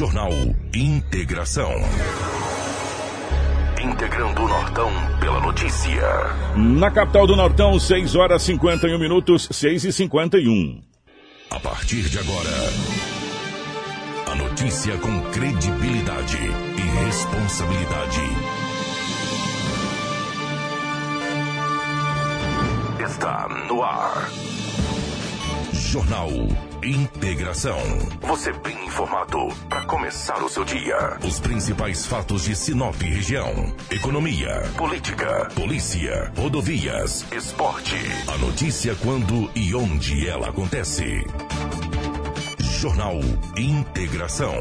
Jornal Integração. Integrando o Nortão pela notícia. Na capital do Nortão, 6 horas 51 minutos, 6 e 51. A partir de agora, a notícia com credibilidade e responsabilidade. Está no ar. Jornal Integração. Você bem informado para começar o seu dia. Os principais fatos de Sinop região: economia, política, polícia, rodovias, esporte. A notícia quando e onde ela acontece. Jornal Integração.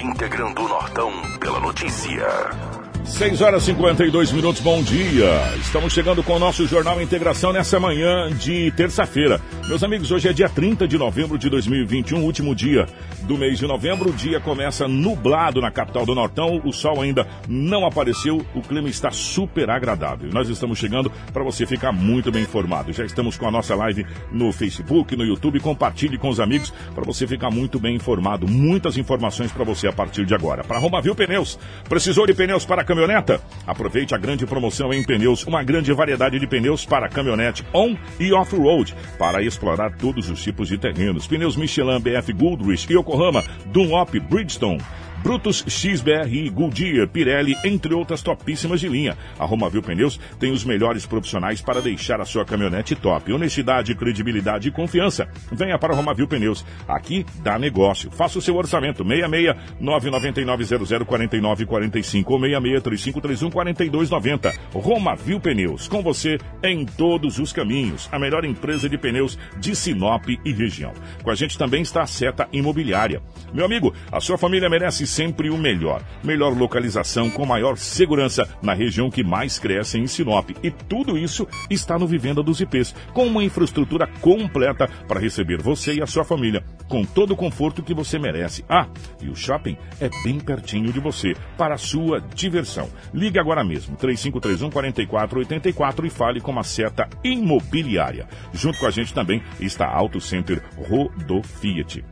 Integrando o Nortão pela notícia. 6 horas e 52 minutos, bom dia. Estamos chegando com o nosso Jornal Integração nessa manhã de terça-feira. Meus amigos, hoje é dia 30 de novembro de 2021, último dia do mês de novembro. O dia começa nublado na capital do Nortão, o sol ainda não apareceu, o clima está super agradável. Nós estamos chegando para você ficar muito bem informado. Já estamos com a nossa live no Facebook, no YouTube. Compartilhe com os amigos para você ficar muito bem informado. Muitas informações para você a partir de agora. Para Romavil Pneus, precisou de pneus para caminhoneta? Aproveite a grande promoção em pneus, uma grande variedade de pneus para caminhonete on e off-road, para explorar todos os tipos de terrenos. Pneus Michelin, BF Goodrich Yokohama, Dunlop, Bridgestone. Brutus, XBRI, Goodyear, Pirelli, entre outras topíssimas de linha. A Romavil Pneus tem os melhores profissionais para deixar a sua caminhonete top. Honestidade, credibilidade e confiança. Venha para a Romavil Pneus. Aqui dá negócio. Faça o seu orçamento. 66 999 0049 45 ou 66 3531 4290. Romavil Pneus. Com você em todos os caminhos. A melhor empresa de pneus de Sinop e região. Com a gente também está a Seta Imobiliária. Meu amigo, a sua família merece sempre o melhor. Melhor localização com maior segurança na região que mais cresce em Sinop. E tudo isso está no Vivenda dos IPs, com uma infraestrutura completa para receber você e a sua família, com todo o conforto que você merece. Ah, e o shopping é bem pertinho de você, para a sua diversão. Ligue agora mesmo, 3531 4484 e fale com a seta imobiliária. Junto com a gente também está Auto Center Rodo Fiat.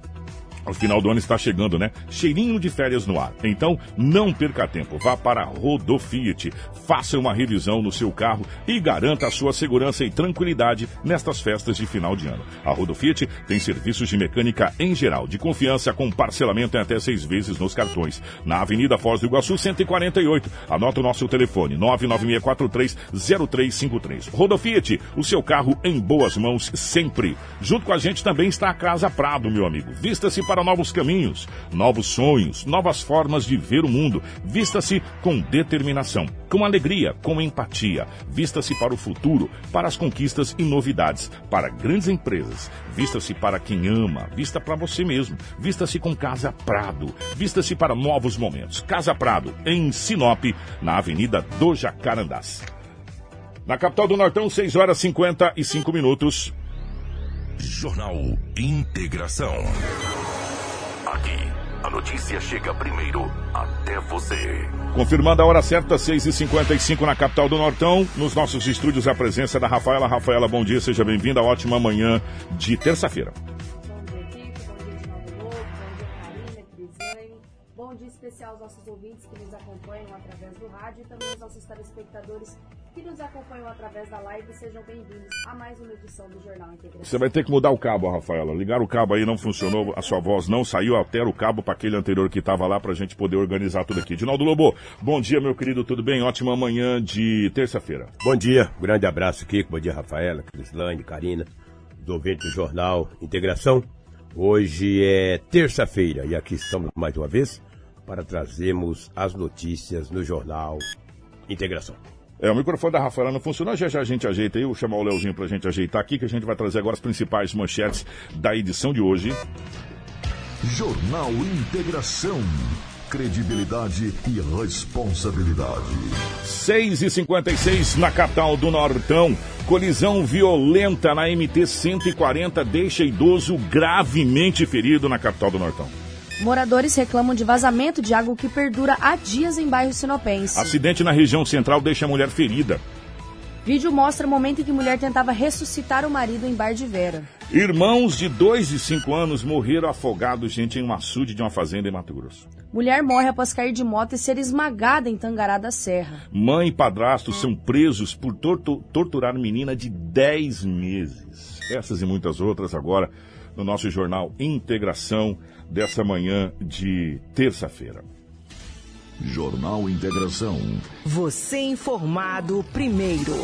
O final do ano está chegando, né? Cheirinho de férias no ar. Então, não perca tempo. Vá para a Rodo Fiat. Faça uma revisão no seu carro e garanta a sua segurança e tranquilidade nestas festas de final de ano. A Rodo Fiat tem serviços de mecânica em geral, de confiança, com parcelamento em até seis vezes nos cartões. Na Avenida Foz do Iguaçu, 148. Anota o nosso telefone, 996430353. Rodo Fiat, o seu carro em boas mãos sempre. Junto com a gente também está a Casa Prado, meu amigo. Vista-se para novos caminhos, novos sonhos, novas formas de ver o mundo. Vista-se com determinação, com alegria, com empatia. Vista-se para o futuro, para as conquistas e novidades, para grandes empresas. Vista-se para quem ama, vista para você mesmo. Vista-se com Casa Prado. Vista-se para novos momentos. Casa Prado, em Sinop, na Avenida do Jacarandás. Na capital do Nortão, 6 horas e 55 minutos. Jornal Integração. Aqui, a notícia chega primeiro até você. Confirmando a hora certa, 6h55 na capital do Nortão. Nos nossos estúdios, a presença da Rafaela. Rafaela, bom dia, seja bem-vinda. Ótima manhã de terça-feira. Rádio e também aos nossos telespectadores que nos acompanham através da live. Sejam bem-vindos a mais uma edição do Jornal Integração. Você vai ter que mudar o cabo, Rafaela. Ligar o cabo aí não funcionou, a sua voz não saiu, altera o cabo para aquele anterior que estava lá para a gente poder organizar tudo aqui. Dinaldo Lobo, bom dia, meu querido, tudo bem? Ótima manhã de terça-feira. Bom dia, um grande abraço, Kiko. Bom dia, Rafaela, Crislane, Karina, os ouvintes do Jornal Integração. Hoje é terça-feira e aqui estamos mais uma vez para trazermos as notícias no Jornal Integração. É, o microfone da Rafaela não funcionou, já já a gente ajeita aí, vou chamar o Leozinho pra gente ajeitar aqui, que a gente vai trazer agora as principais manchetes da edição de hoje. Jornal Integração. Credibilidade e responsabilidade. 6 e 56 na capital do Nortão. Colisão violenta na MT-140 deixa idoso gravemente ferido na capital do Nortão. Moradores reclamam de vazamento de água que perdura há dias em bairro Sinopense. Acidente na região central deixa a mulher ferida. Vídeo mostra o momento em que mulher tentava ressuscitar o marido em bar de Vera. Irmãos de 2 e 5 anos morreram afogados, gente, em um açude de uma fazenda em Mato Grosso. Mulher morre após cair de moto e ser esmagada em Tangará da Serra. Mãe e padrasto são presos por tortu torturar menina de 10 meses. Essas e muitas outras agora no nosso jornal Integração dessa manhã de terça-feira. Jornal Integração. Você informado primeiro.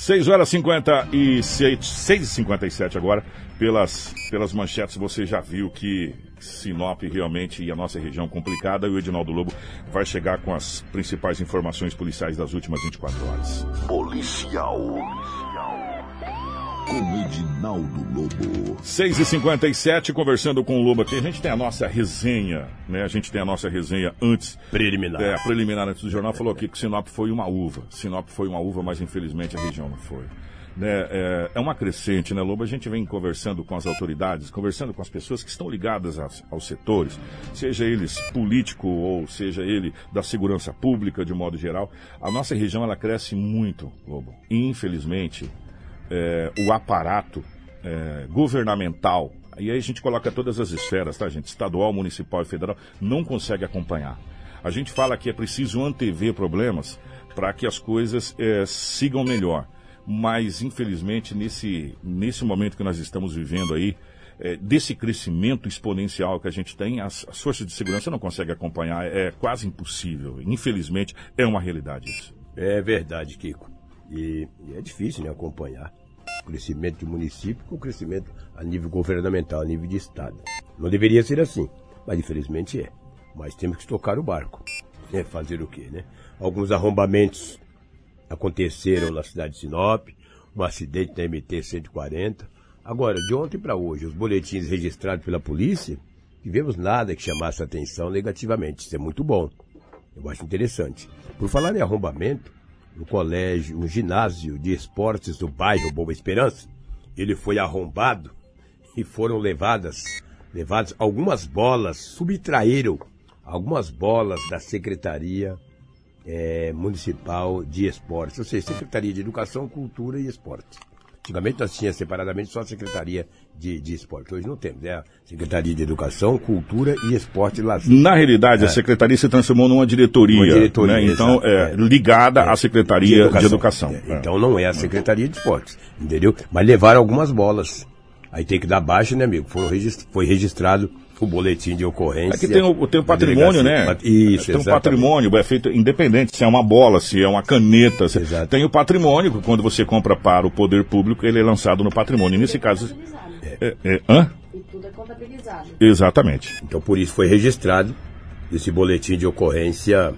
6 horas 56, 6 e 57 agora. Pelas, pelas manchetes você já viu que Sinop realmente e a nossa região complicada. E o Edinaldo Lobo vai chegar com as principais informações policiais das últimas 24 horas. Policial. Com Edinaldo Lobo. 6 e 57 conversando com o Lobo aqui. A gente tem a nossa resenha, né? A gente tem a nossa resenha antes. Preliminar. É, preliminar antes do jornal. Falou aqui que Sinop foi uma uva. Sinop foi uma uva, mas infelizmente a região não foi. Né, é, é, uma crescente, né, Lobo? A gente vem conversando com as autoridades, conversando com as pessoas que estão ligadas aos, aos setores, seja eles político ou seja ele da segurança pública de modo geral. A nossa região ela cresce muito, Lobo. E, infelizmente, é, o aparato é, governamental, e aí a gente coloca todas as esferas, tá, gente? Estadual, municipal e federal, não consegue acompanhar. A gente fala que é preciso antever problemas para que as coisas é, sigam melhor mas infelizmente nesse, nesse momento que nós estamos vivendo aí, é, desse crescimento exponencial que a gente tem, as, as, forças de segurança não conseguem acompanhar, é quase impossível. Infelizmente, é uma realidade isso. É verdade, Kiko. E, e é difícil né, acompanhar o crescimento de município com o crescimento a nível governamental, a nível de Estado. Não deveria ser assim, mas infelizmente é. Mas temos que tocar o barco. É fazer o quê, né? Alguns arrombamentos aconteceram na cidade de Sinop, um acidente na MT-140. Agora, de ontem para hoje, os boletins registrados pela polícia, tivemos nada que chamasse atenção negativamente. Isso é muito bom. Eu acho interessante. Por falar em arrombamento, no colégio, um ginásio de esportes do bairro Boa Esperança, ele foi arrombado e foram levadas, levadas algumas bolas, subtraíram algumas bolas da secretaria é, Municipal de Esportes, ou seja, Secretaria de Educação, Cultura e Esporte. Antigamente nós tínhamos separadamente só a Secretaria de, de Esporte. Hoje não temos, né? Secretaria de Educação, Cultura e Esporte e Lazer. Na realidade, é. a Secretaria se transformou numa diretoria. Uma diretoria né? Então, é, é, ligada é, à Secretaria de Educação. De educação. É, então não é a Secretaria de Esportes, entendeu? Mas levaram algumas bolas. Aí tem que dar baixa, né, amigo? Foram regist... Foi registrado o boletim de ocorrência. Aqui tem o, tem o patrimônio, né? Isso, Tem um patrimônio, é feito independente, se é uma bola, se é uma caneta. Se... Tem o patrimônio, quando você compra para o poder público, ele é lançado no patrimônio. Nesse caso. É, é, hã? E tudo é contabilizado. Exatamente. Então por isso foi registrado esse boletim de ocorrência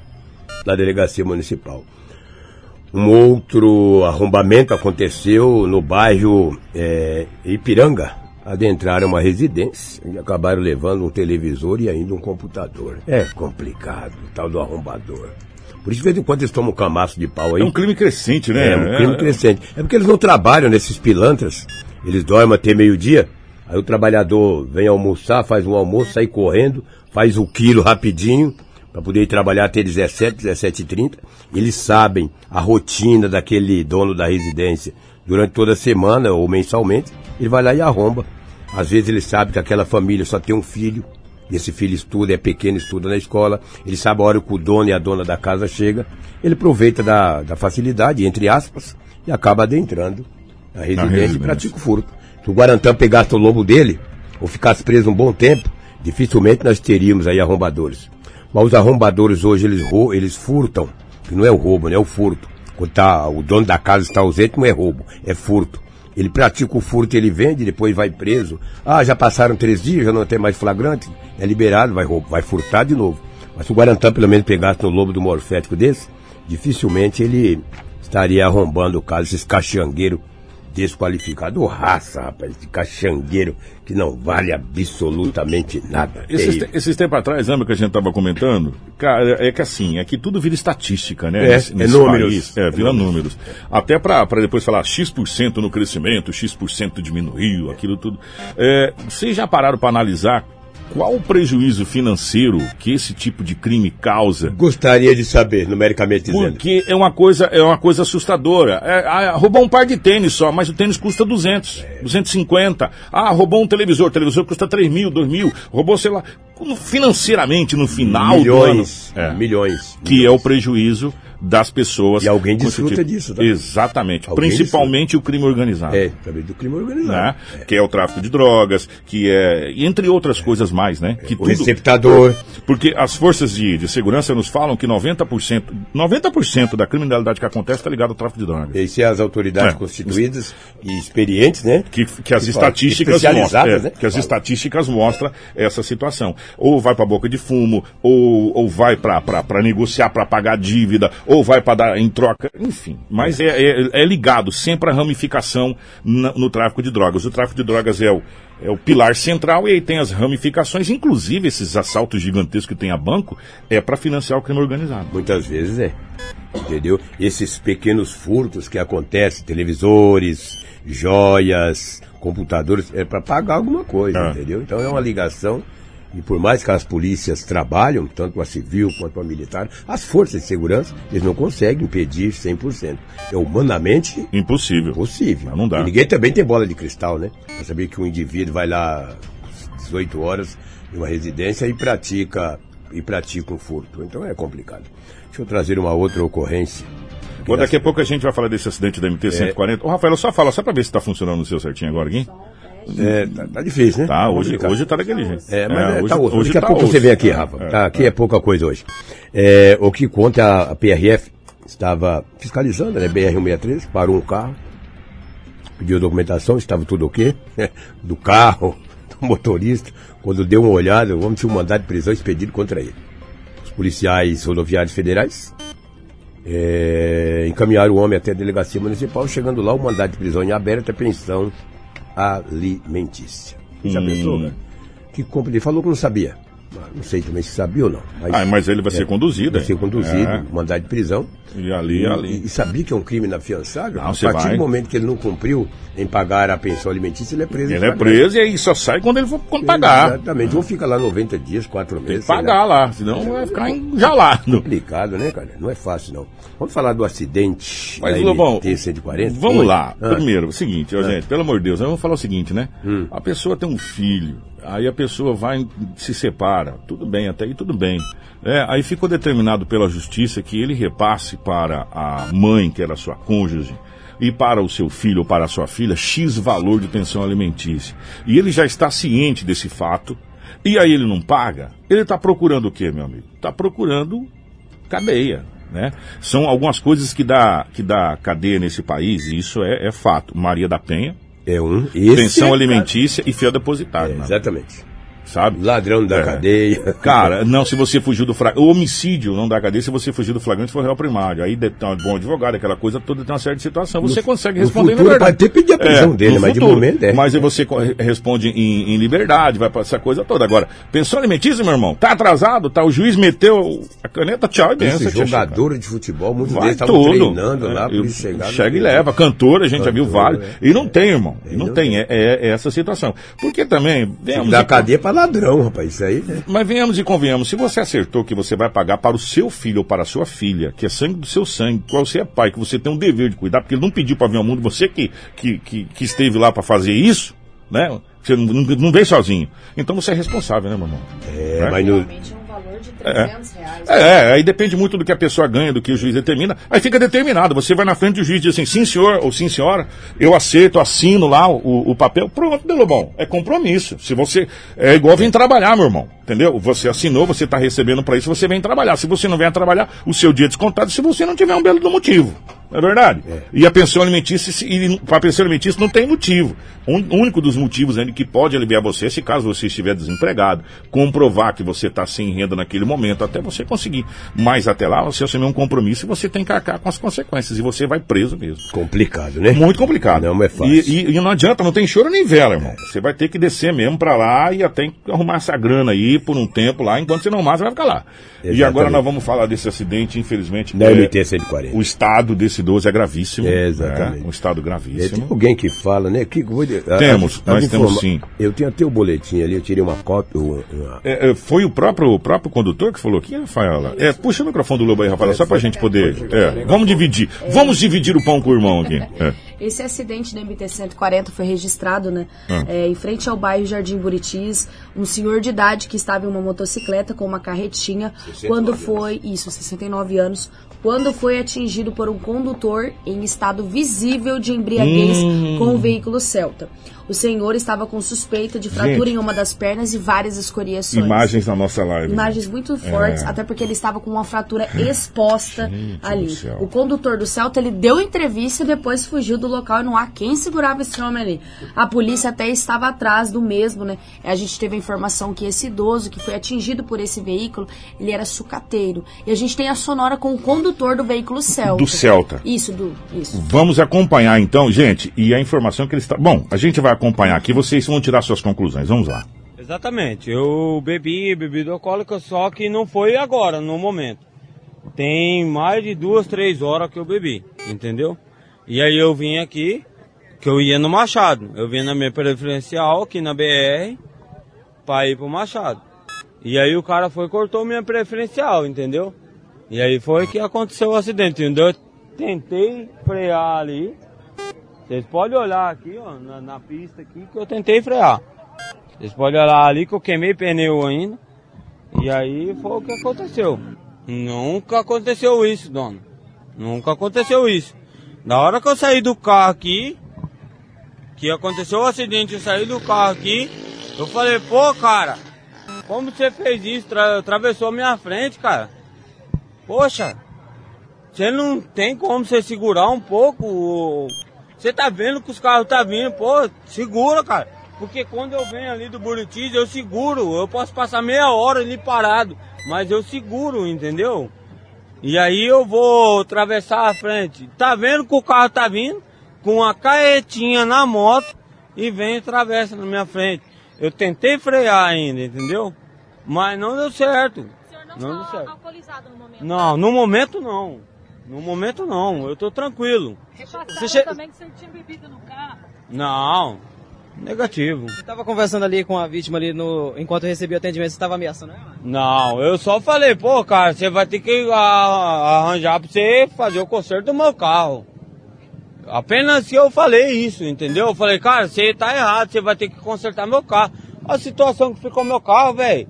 na delegacia municipal. Um outro arrombamento aconteceu no bairro é, Ipiranga, adentraram uma residência e acabaram levando um televisor e ainda um computador. É complicado, o tal do arrombador. Por isso, de vez em quando, eles tomam um camaço de pau aí. É um crime crescente, né? É, um crime é, crescente. É porque eles não trabalham nesses pilantras. Eles dormem até meio-dia. Aí o trabalhador vem almoçar, faz um almoço, sai correndo, faz o quilo rapidinho, para poder ir trabalhar até 17, 17 e 30. Eles sabem a rotina daquele dono da residência durante toda a semana ou mensalmente. Ele vai lá e arromba. Às vezes ele sabe que aquela família só tem um filho, e esse filho estuda, é pequeno, estuda na escola, ele sabe a hora que o dono e a dona da casa chega, ele aproveita da, da facilidade, entre aspas, e acaba adentrando a residência e pratica o furto. Se o Guarantã pegasse o lobo dele, ou ficasse preso um bom tempo, dificilmente nós teríamos aí arrombadores. Mas os arrombadores hoje, eles, eles furtam, que não é o roubo, né? É o furto. Quando tá, o dono da casa está ausente, não é roubo, é furto. Ele pratica o furto, ele vende, depois vai preso. Ah, já passaram três dias, já não tem mais flagrante. É liberado, vai, vai furtar de novo. Mas se o Guarantã pelo menos pegasse no lobo do morfético desse, dificilmente ele estaria arrombando o caso, esses caxangueiros desqualificado. raça, rapaz, de caxangueiro que não vale absolutamente nada. Esses, te, esses tempos atrás, lembra que a gente estava comentando? Cara, é que assim, é que tudo vira estatística, né? É, nesse, é nesse é números. País. É, vira é números. Até para depois falar X% no crescimento, X% diminuiu, aquilo tudo. É, vocês já pararam para analisar qual o prejuízo financeiro que esse tipo de crime causa? Gostaria de saber, numericamente dizendo. Porque é uma coisa, é uma coisa assustadora. É, ah, roubou um par de tênis só, mas o tênis custa 200, 250. Ah, roubou um televisor, o televisor custa 3 mil, 2 mil. Roubou, sei lá, financeiramente no final milhões, do ano. É. Milhões. Que é o prejuízo das pessoas. E alguém desfruta tipo. disso, tá? Exatamente. Alguém Principalmente o crime organizado. É, também do crime Né? organizado. Que é o tráfico de drogas, que é. Entre outras coisas mais, né? Que O receptador. Porque as forças de, de segurança nos falam que 90%, 90% da criminalidade que acontece está ligada ao tráfico de drogas. E se as autoridades É. constituídas e experientes, né? Que, que as Que estatísticas mostram, é, né? que as Fala. estatísticas mostram essa situação. Ou vai para boca de fumo, ou, ou vai para negociar para pagar dívida, ou vai para dar em troca, enfim. Mas é, é, é ligado sempre à ramificação na- no tráfico de drogas. O tráfico de drogas é o, é o pilar central e aí tem as ramificações, inclusive esses assaltos gigantescos que tem a banco, é para financiar o crime organizado. Muitas vezes é. Entendeu? Esses pequenos furtos que acontecem, televisores, joias, computadores, é para pagar alguma coisa, É. entendeu? Então é uma ligação. E por mais que as polícias trabalham, tanto a civil quanto a militar, as forças de segurança, eles não conseguem impedir 100%. É humanamente Impossível. possível. Mas não dá. E ninguém também tem bola de cristal, né? Pra saber que um indivíduo vai lá às 18 horas em uma residência e pratica e pratica um furto. Então é complicado. Deixa eu trazer uma outra ocorrência. Bom, daqui a pouco a gente vai falar desse acidente da É. MT-140. Ô, Rafael, só fala, só para ver se está funcionando no seu certinho agora aqui. É, tá, tá difícil, né? Tá, hoje, hoje tá daquele jeito. É, mas é, hoje, tá osso. hoje Daqui a tá pouco osso. você vem aqui, Rafa. É, tá, aqui é pouca coisa hoje. É, o que conta a, a PRF estava fiscalizando, né? BR-163, parou um carro, pediu documentação, estava tudo ok, do carro, do motorista. Quando deu uma olhada, o homem tinha um mandado de prisão expedido contra ele. Os policiais rodoviários federais é, encaminharam o homem até a delegacia municipal, chegando lá, o mandado de prisão em aberto é pensão alimentícia. Já Hum. pensou? Que compra ele falou que não sabia. Ah, Não sei também se sabia ou não. Ah, mas ele vai ser conduzido, Vai hein? ser conduzido, É. mandado de prisão. E ali, E, ali. e sabia que é um crime inafiançável? Não, a partir vai. do momento que ele não cumpriu em pagar a pensão alimentícia, ele é preso. Ele é preso e aí só sai quando ele for quando pagar. Exatamente. Ou fica lá 90 dias, 4 Tem meses. que sei pagar lá, senão vai ficar enjalado. Complicado, né, cara? Não é fácil, não. Vamos falar do acidente Mas, da Lobão, MT-140? vamos Oi. lá. Ah. Primeiro, o seguinte, ó, gente, pelo amor de Deus, vamos falar o seguinte, né? Hum. A pessoa tem um filho, aí a pessoa vai, se separa, tudo bem, até aí tudo bem. É, aí ficou determinado pela justiça que ele repasse para a mãe, que era sua cônjuge, e para o seu filho ou para a sua filha, X valor de pensão alimentícia. E ele já está ciente desse fato, e aí ele não paga, ele está procurando o quê, meu amigo? Está procurando cadeia. Né? São algumas coisas que dá, que dá cadeia nesse país, e isso é, é fato. Maria da Penha, É um. Esse pensão alimentícia e fiel depositário, É, exatamente. Sabe? Ladrão da É. cadeia. Cara, não, se você fugiu do flagrante. O homicídio não dá cadeia se você fugiu do flagrante for réu primário. Aí de- tem um bom advogado, aquela coisa toda, tem uma série de situação. Você consegue no responder futuro liberdade. pode até pedir a prisão dele, no mas de futuro. momento é. Mas aí você responde em, em liberdade, vai pra essa coisa toda. Agora, pensão alimentícia, meu irmão, tá atrasado, tá? O juiz meteu a caneta, tchau e benção. Esse jogador de futebol, muitos Vai deles estavam treinando lá, É, por eu- isso chegaram. Chega e leva. Cantora, a gente já viu Cantora, vários. é. E não tem, irmão. E não, não tem. É, é- é essa situação. Porque também. venhamos Da cadeia pra ladrão, rapaz. Isso aí, né? Mas venhamos e convenhamos, se você acertou que você vai pagar para o seu filho ou para a sua filha, que é sangue do seu sangue, qual você é pai, que você tem um dever de cuidar, porque ele não pediu para vir ao mundo, você que, que, que, que esteve lá para fazer isso, né? Você não, não, não veio sozinho. Então você é responsável, né, meu irmão? É, Né? mas no, é valor de 300 reais. É, aí depende muito do que a pessoa ganha, do que o juiz determina. Aí fica determinado. Você vai na frente do juiz e diz assim, sim senhor ou sim senhora, eu aceito, assino lá o, o papel. Pronto, Belo Bom. É compromisso. Se você. É igual vir trabalhar, meu irmão. Entendeu? Você assinou, você está recebendo para isso, você vem trabalhar. Se você não vem trabalhar, o seu dia é descontado se você não tiver um belo do motivo. Não é verdade? E a pensão alimentícia, e para a pensão alimentícia não tem motivo. Um- O único dos motivos ainda que pode aliviar você, é se caso você estiver desempregado, comprovar que você está sem renda naquele momento, até você conseguir. Mas até lá, você assumir um compromisso e você tem que arcar com as consequências. E você vai preso mesmo. complicado, né? Muito complicado. Não é fácil. E, e- e não adianta, não tem choro nem vela, irmão. Você vai ter que descer mesmo pra lá e até arrumar essa grana aí por um tempo lá, enquanto você não mais, vai ficar lá. E Exatamente. agora nós vamos falar desse acidente, infelizmente. Da é, MT-140. o estado desse desse idoso é gravíssimo. É, exatamente. né? Um estado É, tem gravíssimo. alguém que fala, né? Que, vou- a- Temos, a- nós temos sim. Eu tenho até o boletim ali, eu tirei uma cópia. uma- É, é, foi o próprio, o próprio condutor que falou aqui, Rafaela? É, puxa o microfone do Lobo aí, Rafaela, só pra gente poder. É, vamos dividir. Vamos dividir o pão com o irmão aqui. É. Esse acidente da MT-140 foi registrado, né? Ah. é, em frente ao bairro Jardim Buritis. Um senhor de idade que estava em uma motocicleta com uma carretinha. quando foi. Isso, 69 anos. Quando foi atingido por um condutor em estado visível de embriaguez Hum. com o veículo Celta. O senhor estava com suspeita de fratura Gente. em uma das pernas e várias escoriações. Imagens na nossa live. Imagens muito fortes, até porque ele estava com uma fratura exposta É. Gente ali. O condutor do Celta, ele deu entrevista e depois fugiu do local e não há quem segurava esse homem ali. A polícia até estava atrás do mesmo, né? A gente teve a informação que esse idoso que foi atingido por esse veículo, ele era sucateiro. E a gente tem a sonora com o condutor do veículo Celta. Do Celta. Isso, do, isso. Vamos acompanhar então, gente, e a informação que ele está. Bom, a gente vai acompanhar aqui, vocês vão tirar suas conclusões. Vamos lá. Exatamente. Eu bebi bebida alcoólica, só que não foi agora, no momento. Tem mais de duas, três horas que eu bebi, entendeu? E aí eu vim aqui, que eu ia no Machado. Eu vim na minha preferencial aqui na BR pra ir pro Machado. E aí o cara foi e cortou minha preferencial, entendeu? E aí foi que aconteceu o acidente? Eu tentei frear ali. Vocês podem olhar aqui, ó, na, na pista aqui, que eu tentei frear. Vocês podem olhar ali que eu queimei pneu ainda. E aí foi o que aconteceu. Nunca aconteceu isso, dono. Nunca aconteceu isso. Na hora que eu saí do carro aqui, que aconteceu o acidente, eu saí do carro aqui, eu falei, pô, cara, como você fez isso? Tra atravessou minha frente, cara. Poxa, você não tem como você segurar um pouco? o- Você tá vendo que os carros tá vindo, pô, segura, cara. Porque quando eu venho ali do Buritis, eu seguro. Eu posso passar meia hora ali parado, mas eu seguro, entendeu? E aí eu vou atravessar a frente. Tá vendo que o carro tá vindo com uma caetinha na moto e vem e atravessa na minha frente. Eu tentei frear ainda, entendeu? Mas não deu certo. O senhor não, Não está alcoolizado no momento? Não, no momento não. No momento não, eu tô tranquilo. Você che- também que senhor tinha bebido no carro. Não, negativo. Você tava conversando ali com a vítima ali no. Enquanto eu recebi o atendimento, você tava ameaçando ela? Não, eu só falei, pô, cara, você vai ter que a- arranjar pra você fazer o conserto do meu carro. Apenas que eu falei isso, entendeu? Eu falei, cara, você tá errado, você vai ter que consertar meu carro. A situação que ficou meu carro, velho.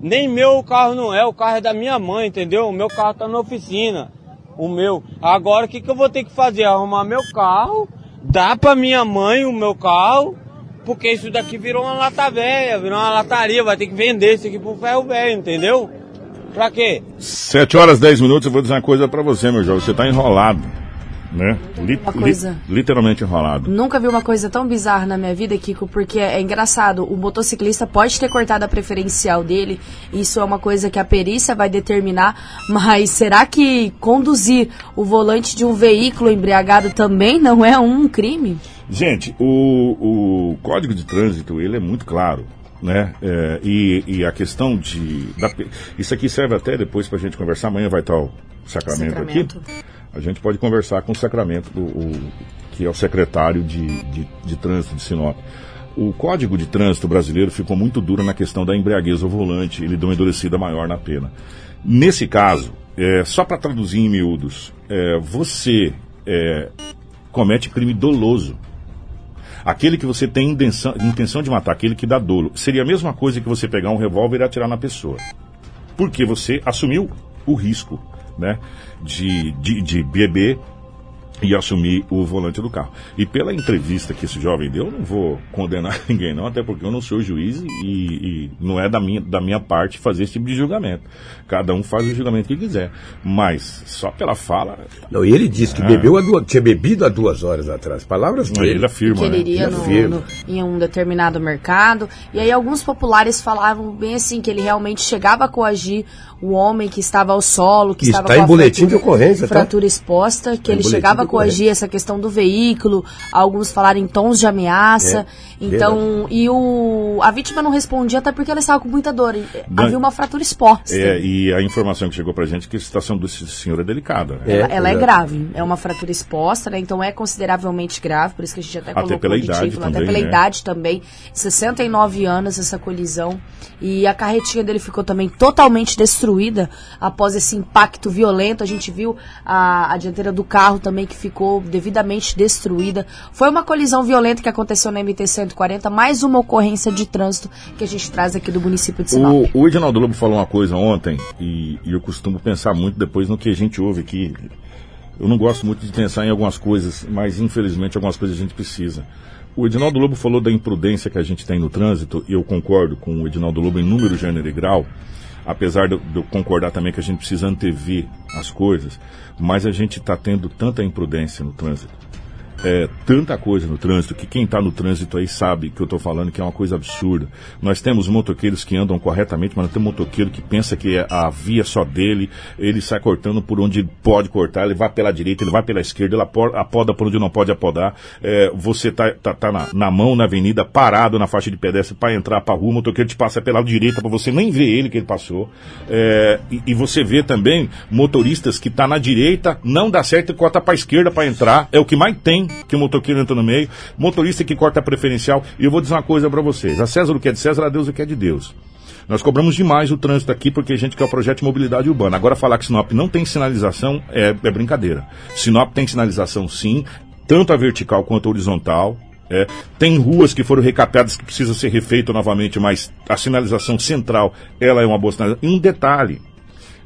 Nem meu carro não é, o carro é da minha mãe, entendeu? O meu carro tá na oficina. O meu. Agora o que, que eu vou ter que fazer? Arrumar meu carro, dar pra minha mãe o meu carro, porque isso daqui virou uma lata velha, virou uma lataria, vai ter que vender isso aqui pro ferro velho, entendeu? Pra quê? 7 horas 10 minutos, eu vou dizer uma coisa pra você, meu jovem. Você tá enrolado. Né? Li- coisa. li- literalmente enrolado. Nunca vi uma coisa tão bizarra na minha vida, Kiko, porque é engraçado. O motociclista pode ter cortado a preferencial dele, isso é uma coisa que a perícia vai determinar, mas será que conduzir o volante de um veículo embriagado também não é um crime? Gente, o, o código de trânsito ele é muito claro. Né? É, e, e a questão de. da isso aqui serve até depois para a gente conversar. Amanhã vai estar o Sacramento, Sacramento. aqui. A gente pode conversar com o Sacramento, o- que é o secretário de, de, de trânsito de Sinop. O código de trânsito brasileiro ficou muito duro na questão da embriaguez ao volante, ele deu uma endurecida maior na pena. Nesse caso, é, só para traduzir em miúdos, é, você é, comete crime doloso. Aquele que você tem intenção, intenção de matar, aquele que dá dolo. Seria a mesma coisa que você pegar um revólver e atirar na pessoa. Porque você assumiu o risco né, de, de, de beber e assumir o volante do carro. E pela entrevista que esse jovem deu, eu não vou condenar ninguém não, até porque eu não sou juiz e, e não é da minha, da minha parte fazer esse tipo de julgamento. Cada um faz o julgamento que quiser. Mas, só pela fala, Não, e ele disse que bebeu há duas, tinha bebido há duas horas atrás. Palavras dele. ele afirma, que ele né? iria Ele no- afirma. no- em um determinado mercado. E aí alguns populares falavam bem assim, que ele realmente chegava a coagir o homem que estava ao solo, que Isso estava tá com em a boletim fratura, de ocorrência, tá? fratura exposta, que Tá ele chegava a coagir essa questão do veículo, alguns falaram em tons de ameaça. É, então, e o a vítima não respondia até porque ela estava com muita dor. e Não- Havia uma fratura exposta. É, e a informação que chegou pra gente é que a situação do senhor é delicada. Né? Ela, ela é exato. grave, é uma fratura exposta, né? Então é consideravelmente grave, por isso que a gente até, Até colocou pela de idade título, até também, pela né? idade também. 69 anos essa colisão. E a carretinha dele ficou também totalmente destruída após esse impacto violento. A gente viu a, a dianteira do carro também que ficou devidamente destruída. Foi uma colisão violenta que aconteceu na MT-140, mais uma ocorrência de trânsito que a gente traz aqui do município de Sinop. O, o Edinaldo Lobo falou uma coisa ontem, e, e eu costumo pensar muito depois no que a gente ouve aqui. Eu não gosto muito de pensar em algumas coisas, mas infelizmente algumas coisas a gente precisa. O Edinaldo Lobo falou da imprudência que a gente tem no trânsito, e eu concordo com o Edinaldo Lobo em número, gênero e grau, apesar de eu, concordar também que a gente precisa antever as coisas, mas a gente está tendo tanta imprudência no trânsito é, tanta coisa no trânsito que quem está no trânsito aí sabe que eu estou falando que é uma coisa absurda. Nós temos motoqueiros que andam corretamente, mas temos motoqueiro que pensa que é a via só dele, ele sai cortando por onde pode cortar, ele vai pela direita, ele vai pela esquerda, ele apo- apoda por onde não pode apodar. É, você tá, tá, tá na, na mão na avenida, parado na faixa de pedestre para entrar para rua, o motoqueiro te passa pela direita para você nem ver ele que ele passou. É, e, e você vê também motoristas que tá na direita, não dá certo e corta para esquerda para entrar, é o que mais tem que o motoqueiro entra no meio. Motorista que corta preferencial. E eu vou dizer uma coisa para vocês: a César o que é de César, a Deus o que é de Deus. Nós cobramos demais o trânsito aqui porque a gente quer o projeto de mobilidade urbana. Agora, falar que Sinop não tem sinalização é, é brincadeira. Sinop tem sinalização sim, tanto a vertical quanto a horizontal. é. Tem ruas que foram recapeadas que precisam ser refeitas novamente, mas a sinalização central ela é uma boa sinalização. E um detalhe: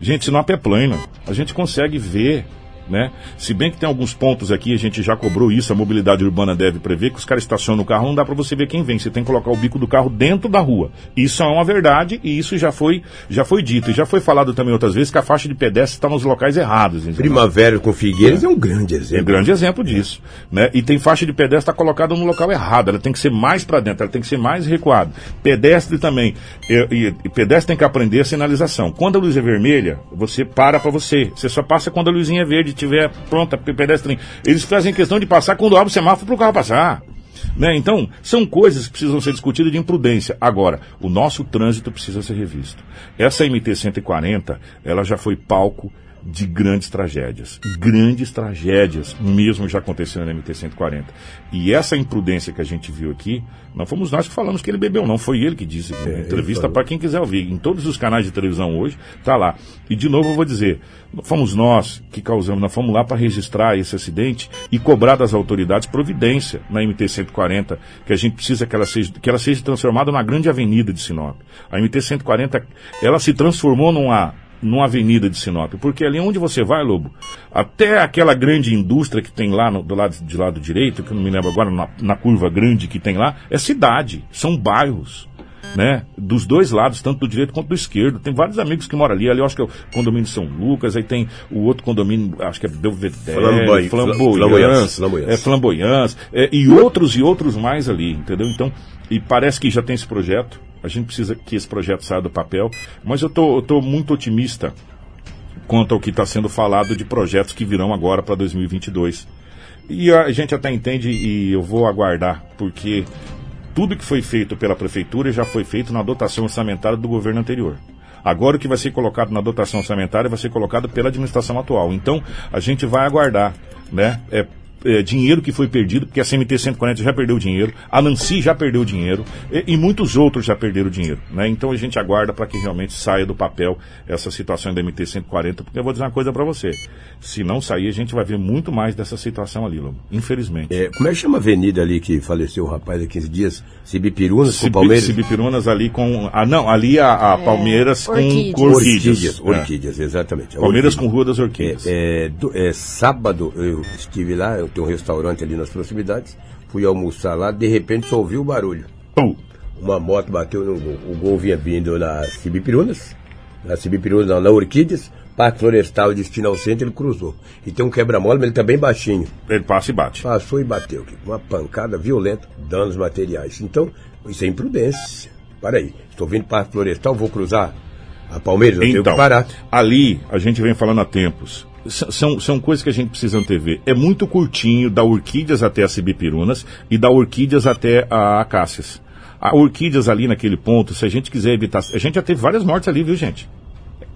Gente, Sinop é plana. A gente consegue ver, né? Se bem que tem alguns pontos aqui, a gente já cobrou isso, a mobilidade urbana deve prever que os caras estacionam o carro, não dá para você ver quem vem. Você tem que colocar o bico do carro dentro da rua. Isso é uma verdade e isso já foi, já foi dito. E já foi falado também outras vezes que a faixa de pedestre está nos locais errados. entendeu? Primavera com Figueiras é, um grande É um exemplo. grande exemplo disso. Né? E tem faixa de pedestre está colocada no local errado. Ela tem que ser mais para dentro, ela tem que ser mais recuada. Pedestre também. E, e- pedestre tem que aprender a sinalização. Quando a luz é vermelha, você para para você. Você só passa quando a luzinha verde estiver pronta pedestre. Eles fazem questão de passar quando abre o semáforo para o carro passar. Né? Então, são coisas que precisam ser discutidas de imprudência. Agora, o nosso trânsito precisa ser revisto. Essa MT-140, ela já foi palco de grandes tragédias. Grandes tragédias mesmo já aconteceram na MT-140. E essa imprudência que a gente viu aqui, não fomos nós que falamos que ele bebeu, não foi ele que disse. aqui. entrevista para quem quiser ouvir. Em todos os canais de televisão hoje, tá lá. E de novo eu vou dizer, não fomos nós que causamos, nós fomos lá para registrar esse acidente e cobrar das autoridades providência na MT-140, que a gente precisa que ela seja, que ela seja transformada numa grande avenida de Sinop. A MT-140, ela se transformou numa numa avenida de Sinop, porque ali onde você vai, Lobo, até aquela grande indústria que tem lá no- do lado de lado direito, que eu não me lembro agora, na, na curva grande que tem lá, é cidade, são bairros. Né? Dos dois lados, tanto do direito quanto do esquerdo. Tem vários amigos que moram ali. Ali eu acho que é o condomínio de São Lucas, aí tem o outro condomínio, acho que é Belvedere, Flamboy- Flamboyance, Flamboyance, Flamboyance. é Flamboyance, é, e outros e outros mais ali, entendeu? Então, e parece que já tem esse projeto. A gente precisa que esse projeto saia do papel. Mas eu tô, eu tô muito otimista quanto ao que está sendo falado de projetos que virão agora para 2022. E a gente até entende e eu vou aguardar, porque tudo que foi feito pela prefeitura já foi feito na dotação orçamentária do governo anterior. Agora o que vai ser colocado na dotação orçamentária vai ser colocado pela administração atual. Então a gente vai aguardar, né? É, é, dinheiro que foi perdido, porque a CMT 140 já perdeu dinheiro, a Nancy já perdeu dinheiro e, e muitos outros já perderam dinheiro. Né? Então a gente aguarda para que realmente saia do papel essa situação da MT 140, porque eu vou dizer uma coisa para você: se não sair, a gente vai ver muito mais dessa situação ali, Lobo. Infelizmente. É, como é que chama a avenida ali que faleceu o rapaz há 15 dias? Cibipirunas com Cibi- Palmeiras? Cibipirunas ali com. Ah, não, ali a, a Palmeiras Orquídeas. com Orquídeas. Orquídeas, É. Orquídeas, exatamente. Palmeiras com Orquídeas. Rua das Orquídeas. É, do- é, sábado eu estive lá, eu tenho um restaurante ali nas proximidades, fui almoçar lá, de repente só ouvi o barulho. Pum. Uma moto bateu no gol. O gol vinha vindo na Cibipirunas, na Cibipirunas, não, na Orquídeas, Parque Florestal, destino ao centro, ele cruzou. E tem um quebra-mola, mas ele tá bem baixinho. Ele passa e bate. Passou e bateu, uma pancada violenta, danos materiais. Então, isso é imprudência. Para aí, estou vindo Parque Florestal, vou cruzar a Palmeiras, eu tenho Então, que parar. ali a gente vem falando há tempos. São, são coisas que a gente precisa antever. É muito curtinho da Orquídeas até a Cibipirunas e da Orquídeas até a Acácias. A Orquídeas ali naquele ponto, se a gente quiser evitar. A gente já teve várias mortes ali, viu, gente?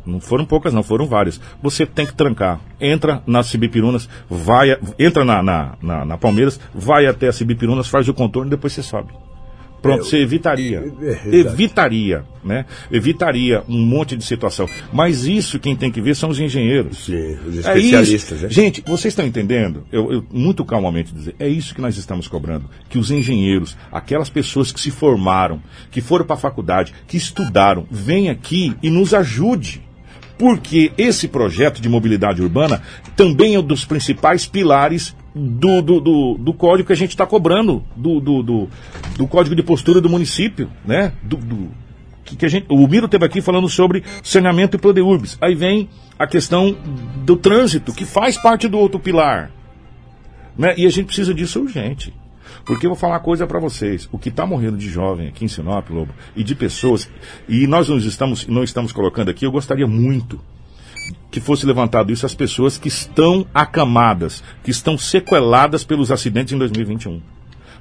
Não foram poucas, não, foram várias. Você tem que trancar. Entra nas Cibipirunas, vai, entra na, na, na, na Palmeiras, vai até a Cibipirunas, faz o contorno e depois você sobe. Pronto, você evitaria. Evitaria, né? Evitaria um monte de situação. Mas isso quem tem que ver são os engenheiros. Sim, os É especialistas, isso. né? Gente, vocês estão entendendo? Eu, eu muito calmamente dizer, é isso que nós estamos cobrando, que os engenheiros, aquelas pessoas que se formaram, que foram para a faculdade, que estudaram, venham aqui e nos ajude. Porque esse projeto de mobilidade urbana também é um dos principais pilares do, do, do, do código que a gente está cobrando, do, do, do, do código de postura do município, né? Do, do- que, que a gente, o Miro teve aqui falando sobre saneamento e prodeurbis. Aí vem a questão do trânsito, que faz parte do outro pilar. Né? E a gente precisa disso urgente. Porque eu vou falar uma coisa para vocês. O que está morrendo de jovem aqui em Sinop, Lobo, e de pessoas, e nós não estamos, não estamos colocando aqui, eu gostaria muito que fosse levantado isso às pessoas que estão acamadas, que estão sequeladas pelos acidentes em 2021.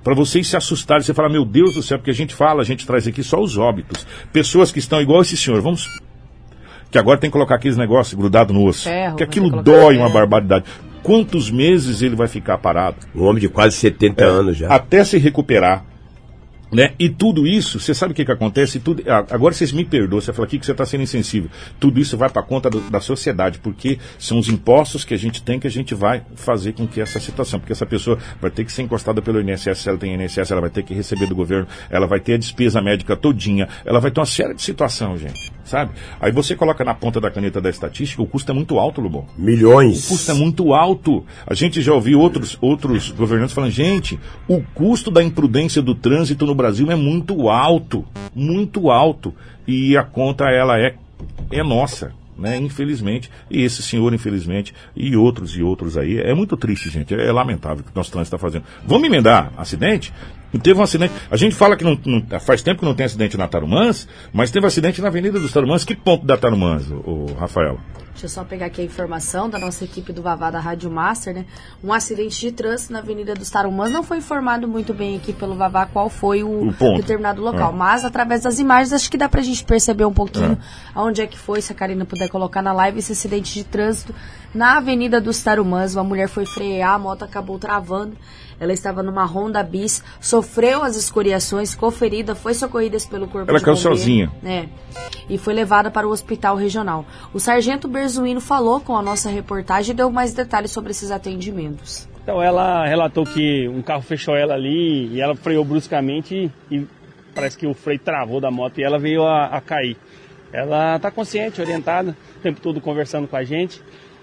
Para vocês se assustarem, você falar, meu Deus do céu, porque a gente fala, a gente traz aqui só os óbitos. Pessoas que estão igual esse senhor, vamos. Que agora tem que colocar aqueles negócios grudados no osso. Ferro, que aquilo colocar dói ferro. uma barbaridade. Quantos meses ele vai ficar parado? Um homem de quase 70 anos já. Até se recuperar. Né? E tudo isso, você sabe o que, que acontece? Tudo, agora vocês me perdoam, você fala aqui que você está sendo insensível. Tudo isso vai para conta do- da sociedade, porque são os impostos que a gente tem que a gente vai fazer com que essa situação, porque essa pessoa vai ter que ser encostada pelo INSS, se ela tem INSS, ela vai ter que receber do governo, ela vai ter a despesa médica todinha, ela vai ter uma série de situação, gente, sabe? Aí você coloca na ponta da caneta da estatística, o custo é muito alto, Lobão. Milhões. O custo é muito alto. A gente já ouviu outros, outros governantes falando, gente, o custo da imprudência do trânsito no Brasil é muito alto, muito alto. E a conta, ela é, é nossa, né? Infelizmente. E esse senhor, infelizmente, e outros e outros aí. É muito triste, gente. É lamentável o que o nosso trânsito está fazendo. Vamos emendar acidente? Teve um acidente. A gente fala que não, não- faz tempo que não tem acidente na Tarumãs, mas teve acidente na Avenida dos Tarumãs. Que ponto da Tarumãs, o, Rafael? Deixa eu só pegar aqui a informação da nossa equipe do Vavá da Rádio Master, né? Um acidente de trânsito na Avenida dos Tarumãs. Não foi informado muito bem aqui pelo Vavá qual foi o, O determinado local. É. Mas através das imagens, acho que dá pra gente perceber um pouquinho aonde é que foi, se a Karina puder colocar na live, esse acidente de trânsito na Avenida dos Tarumãs. Uma mulher foi frear, a moto acabou travando. Ela estava numa Honda Bis, sofreu as escoriações, ficou ferida, foi socorrida pelo corpo Ela de caiu bombeiro. sozinha. É. E foi levada para o hospital regional. O sargento Berzuino falou com a nossa reportagem e deu mais detalhes sobre esses atendimentos. Então ela relatou que um carro fechou ela ali e ela freou bruscamente e parece que o freio travou da moto e ela veio a, a cair. Ela está consciente, orientada, o tempo todo conversando com a gente.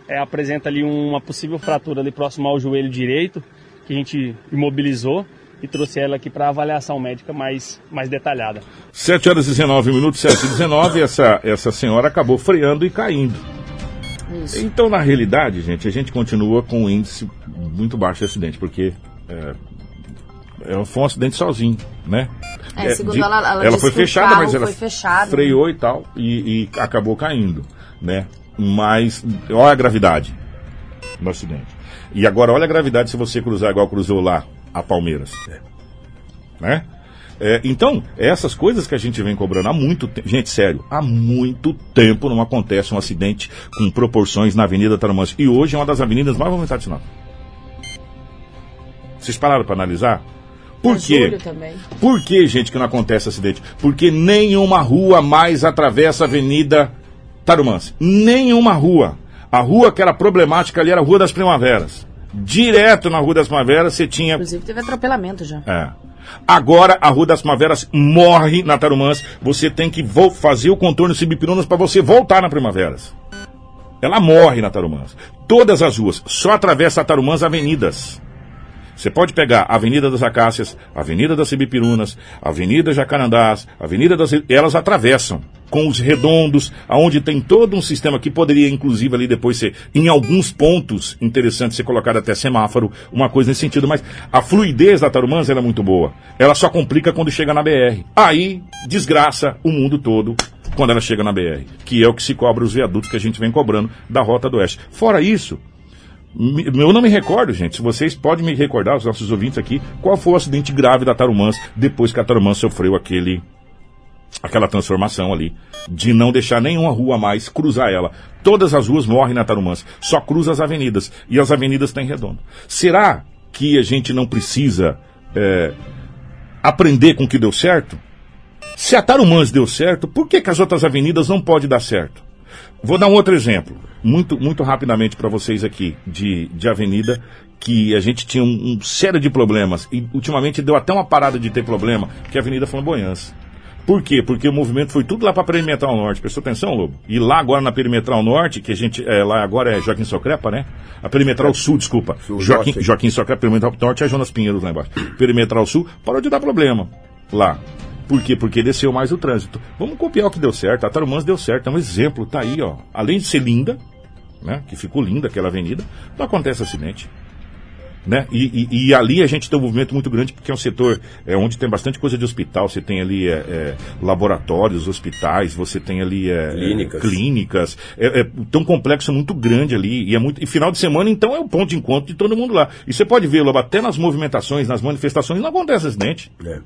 É, apresenta ali uma possível fratura ali próximo ao joelho direito, que a gente imobilizou e trouxe ela aqui para avaliação médica mais, mais detalhada. 7 horas e 19 minutos, 7 e 19, essa, essa senhora acabou freando e caindo. Isso. Então, na realidade, gente, a gente continua com um índice muito baixo de acidente, porque é, é, foi um acidente sozinho, né? É, segundo ela, ela ela disse foi que o fechada, carro mas ela foi fechado, freou e tal, e, e acabou caindo, né? Mas, olha a gravidade do acidente. E agora, olha a gravidade se você cruzar igual cruzou lá a Palmeiras. Né? É, então, essas coisas que a gente vem cobrando há muito tempo. Gente, sério, há muito tempo não acontece um acidente com proporções na Avenida Tarumãs. E hoje é uma das avenidas mais movimentadas de Sinop. Vocês pararam para analisar? Por É quê? Por que, gente, que não acontece acidente? Porque nenhuma rua mais atravessa a Avenida Tarumãs. Nenhuma rua. A rua que era problemática ali era a Rua das Primaveras. Direto na Rua das Primaveras você tinha Inclusive teve atropelamento já. é. Agora a Rua das Primaveras morre na Tarumãs. Você tem que fazer o contorno Cibipirunas para você voltar na Primaveras. Ela morre na Tarumãs. Todas as ruas, só atravessa a Tarumãs avenidas. Você pode pegar a Avenida das Acácias, a Avenida das Cibipirunas, a Avenida Jacarandás, a Avenida das. Elas atravessam com os redondos, aonde tem todo um sistema que poderia, inclusive, ali depois ser, em alguns pontos, interessante ser colocado até semáforo, uma coisa nesse sentido, mas a fluidez da Tarumãs ela é muito boa. Ela só complica quando chega na BR. Aí, desgraça o mundo todo quando ela chega na BR, que é o que se cobra os viadutos que a gente vem cobrando da Rota do Oeste. Fora isso, eu não me recordo, gente. Se vocês podem me recordar, os nossos ouvintes aqui, qual foi o acidente grave da Tarumãs depois que a Tarumãs sofreu aquele aquela transformação ali, de não deixar nenhuma rua mais cruzar ela. Todas as ruas morrem na Tarumãs, só cruza as avenidas, e as avenidas têm redondo. Será que a gente não precisa é, aprender com o que deu certo? Se a Tarumãs deu certo, por que, que as outras avenidas não podem dar certo? Vou dar um outro exemplo, muito, muito rapidamente para vocês aqui, de, de avenida, que a gente tinha um, um sério de problemas, e ultimamente deu até uma parada de ter problema, que é a Avenida Flamboyância. Por quê? Porque o movimento foi tudo lá para Perimetral Norte. Prestou atenção, Lobo? E lá agora na Perimetral Norte, que a gente. É, lá agora é Joaquim Socrepa, né? A Perimetral Sul, desculpa. Sul, Joaquim. Joaquim Socrepa, Perimetral Norte é Jonas Pinheiros lá embaixo. Perimetral Sul parou de dar problema lá. Por quê? Porque desceu mais o trânsito. Vamos copiar o que deu certo. A Tarumãs deu certo. É um exemplo, tá aí, ó. Além de ser linda, né? Que ficou linda aquela avenida, não acontece acidente. Né? E, e- e ali a gente tem um movimento muito grande porque é um setor é, onde tem bastante coisa de hospital. Você tem ali é, é, laboratórios, hospitais, você tem ali é, Clínicas. é, clínicas. É, é, tem um complexo muito grande ali. E, é muito, e final de semana, então, é o ponto de encontro de todo mundo lá. E você pode ver, Lobo, até nas movimentações, nas manifestações, não acontece acidente. É.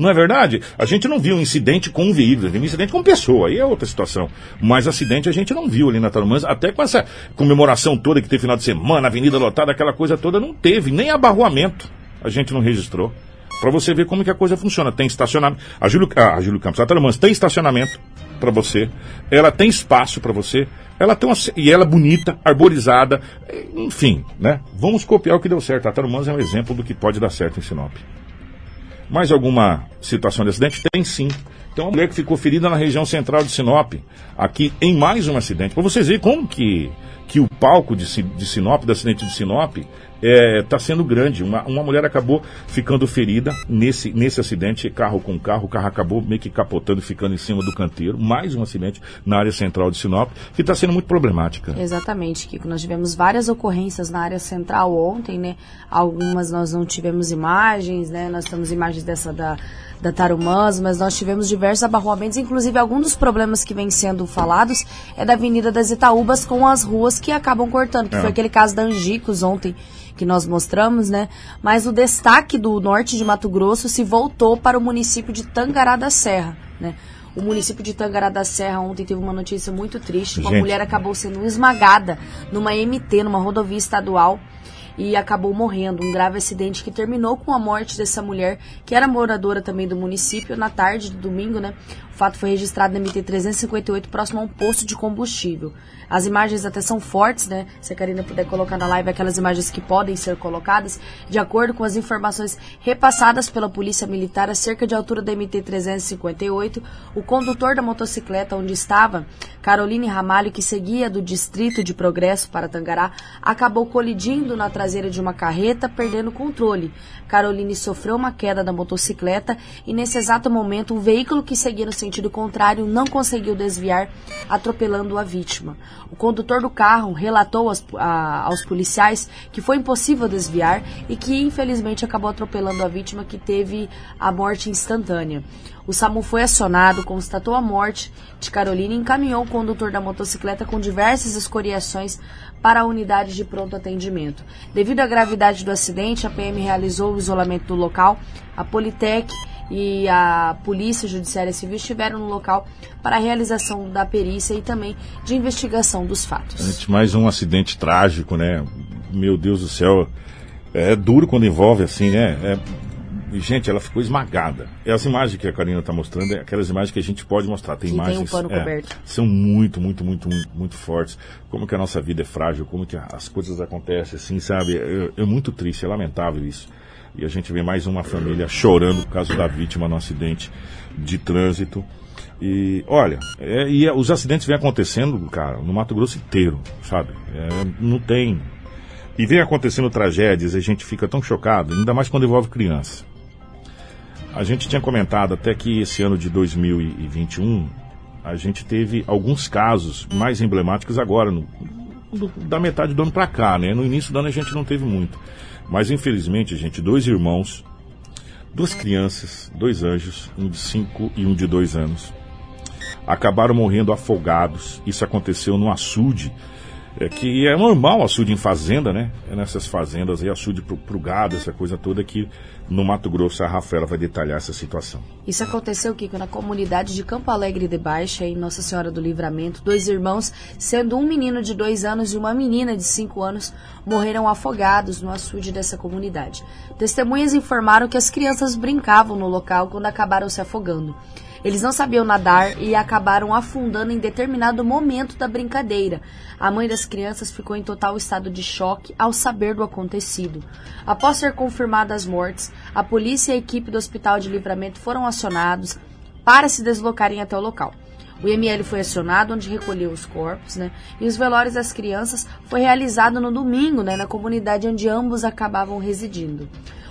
Não é verdade? A gente não viu um incidente com um veículo, teve um incidente com pessoa, aí é outra situação. Mas acidente a gente não viu ali na Tarumãs, até com essa comemoração toda que teve final de semana, avenida lotada, aquela coisa toda, não teve, nem abarroamento a gente não registrou. Pra você ver como que a coisa funciona. Tem estacionamento. A Júlio, ah, a Júlio Campos, a Tarumãs tem estacionamento pra você, ela tem espaço pra você, ela tem uma, e ela é bonita, arborizada, enfim, né? Vamos copiar o que deu certo. A Tarumãs é um exemplo do que pode dar certo em Sinop. Mais alguma situação de acidente? Tem sim. Tem uma mulher que ficou ferida na região central de Sinop, aqui em mais um acidente. Para vocês verem como que, que o palco de, de Sinop, do acidente de Sinop, está sendo grande. Uma, uma mulher acabou ficando ferida nesse, nesse acidente, carro com carro. O carro acabou meio que capotando e ficando em cima do canteiro. Mais um acidente na área central de Sinop, que está sendo muito problemática. Exatamente, Kiko. Nós tivemos várias ocorrências na área central ontem, né? Algumas nós não tivemos imagens, né? Nós temos imagens dessa da, da Tarumãs, mas nós tivemos diversos abarroamentos. Inclusive, alguns dos problemas que vêm sendo falados é da Avenida das Itaúbas com as ruas que acabam cortando, que É. foi aquele caso da Angicos ontem que nós mostramos, né? Mas o destaque do norte de Mato Grosso se voltou para o município de Tangará da Serra, né? O município de Tangará da Serra ontem teve uma notícia muito triste. Uma Gente. mulher acabou sendo esmagada numa MT, numa rodovia estadual, e acabou morrendo. Um grave acidente que terminou com a morte dessa mulher, que era moradora também do município, na tarde do domingo, né? O fato foi registrado na MT 358, próximo a um posto de combustível. As imagens até são fortes, né? Se a Karina puder colocar na live aquelas imagens que podem ser colocadas, de acordo com as informações repassadas pela Polícia Militar a cerca de altura da MT 358, o condutor da motocicleta onde estava, Caroline Ramalho, que seguia do distrito de Progresso para Tangará, acabou colidindo na traseira de uma carreta, perdendo o controle. Caroline sofreu uma queda da motocicleta e nesse exato momento um veículo que seguia no sentido contrário não conseguiu desviar, atropelando a vítima. O condutor do carro relatou aos, a- aos policiais que foi impossível desviar e que infelizmente acabou atropelando a vítima que teve a morte instantânea. O SAMU foi acionado, constatou a morte de Carolina e encaminhou o condutor da motocicleta com diversas escoriações para a unidade de pronto atendimento. Devido à gravidade do acidente, a PM realizou o isolamento do local. A Politec e a Polícia Judiciária Civil estiveram no local para a realização da perícia e também de investigação dos fatos. Gente, mais um acidente trágico, né? Meu Deus do céu. É duro quando envolve assim, né? É- e, Gente, ela ficou esmagada. E as imagens que a Karina está mostrando, é aquelas imagens que a gente pode mostrar. Tem Que tem imagens um é, são muito, muito, muito, muito, muito fortes. Como que a nossa vida é frágil, como que as coisas acontecem, assim, sabe? É, é muito triste, é lamentável isso. E a gente vê mais uma família chorando por causa da vítima no acidente de trânsito. E olha, é, e é- os acidentes vêm acontecendo, cara, no Mato Grosso inteiro, sabe? É, não tem. E vem acontecendo tragédias, a gente fica tão chocado, ainda mais quando envolve criança. A gente tinha comentado até que esse ano de 2021 a gente teve alguns casos mais emblemáticos agora, no- do- da metade do ano pra cá, né? No início do ano a gente não teve muito. Mas infelizmente, gente, dois irmãos, duas crianças, dois anjos, um de cinco e um de dois anos, acabaram morrendo afogados. Isso aconteceu no açude, é, que é normal açude em fazenda, né? É nessas fazendas aí, açude pro, pro gado, essa coisa toda que no Mato Grosso a Rafaela vai detalhar essa situação. Isso aconteceu, Kiko, na comunidade de Campo Alegre de Baixa, em Nossa Senhora do Livramento. Dois irmãos, sendo um menino de dois anos e uma menina de cinco anos, morreram afogados no açude dessa comunidade. Testemunhas informaram que as crianças brincavam no local quando acabaram se afogando. Eles não sabiam nadar e acabaram afundando em determinado momento da brincadeira. A mãe das crianças ficou em total estado de choque ao saber do acontecido. Após ser confirmadas as mortes, a polícia e a equipe do Hospital de Livramento foram acionados para se deslocarem até o local. O IML foi acionado, onde recolheu os corpos, né? E os velórios das crianças foi realizado no domingo, né? Na comunidade onde ambos acabavam residindo.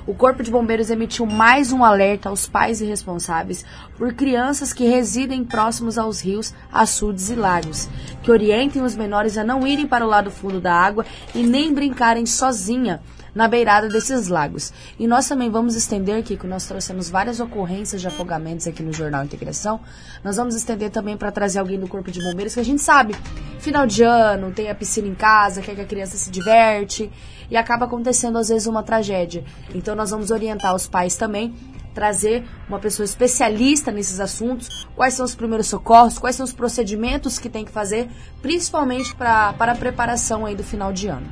O Corpo de Bombeiros emitiu mais um alerta aos pais e responsáveis por crianças que residem próximos aos rios, açudes e lagos, que orientem os menores a não irem para o lado fundo da água e nem brincarem sozinha na beirada desses lagos. E nós também vamos estender, Kiko, nós trouxemos várias ocorrências de afogamentos aqui no Jornal Integração. Nós vamos estender também para trazer alguém do Corpo de Bombeiros, que a gente sabe, final de ano, tem a piscina em casa, quer que a criança se diverte, e acaba acontecendo às vezes uma tragédia. Então nós vamos orientar os pais também trazer uma pessoa especialista nesses assuntos, quais são os primeiros socorros, quais são os procedimentos que tem que fazer, principalmente pra, para a preparação aí do final de ano.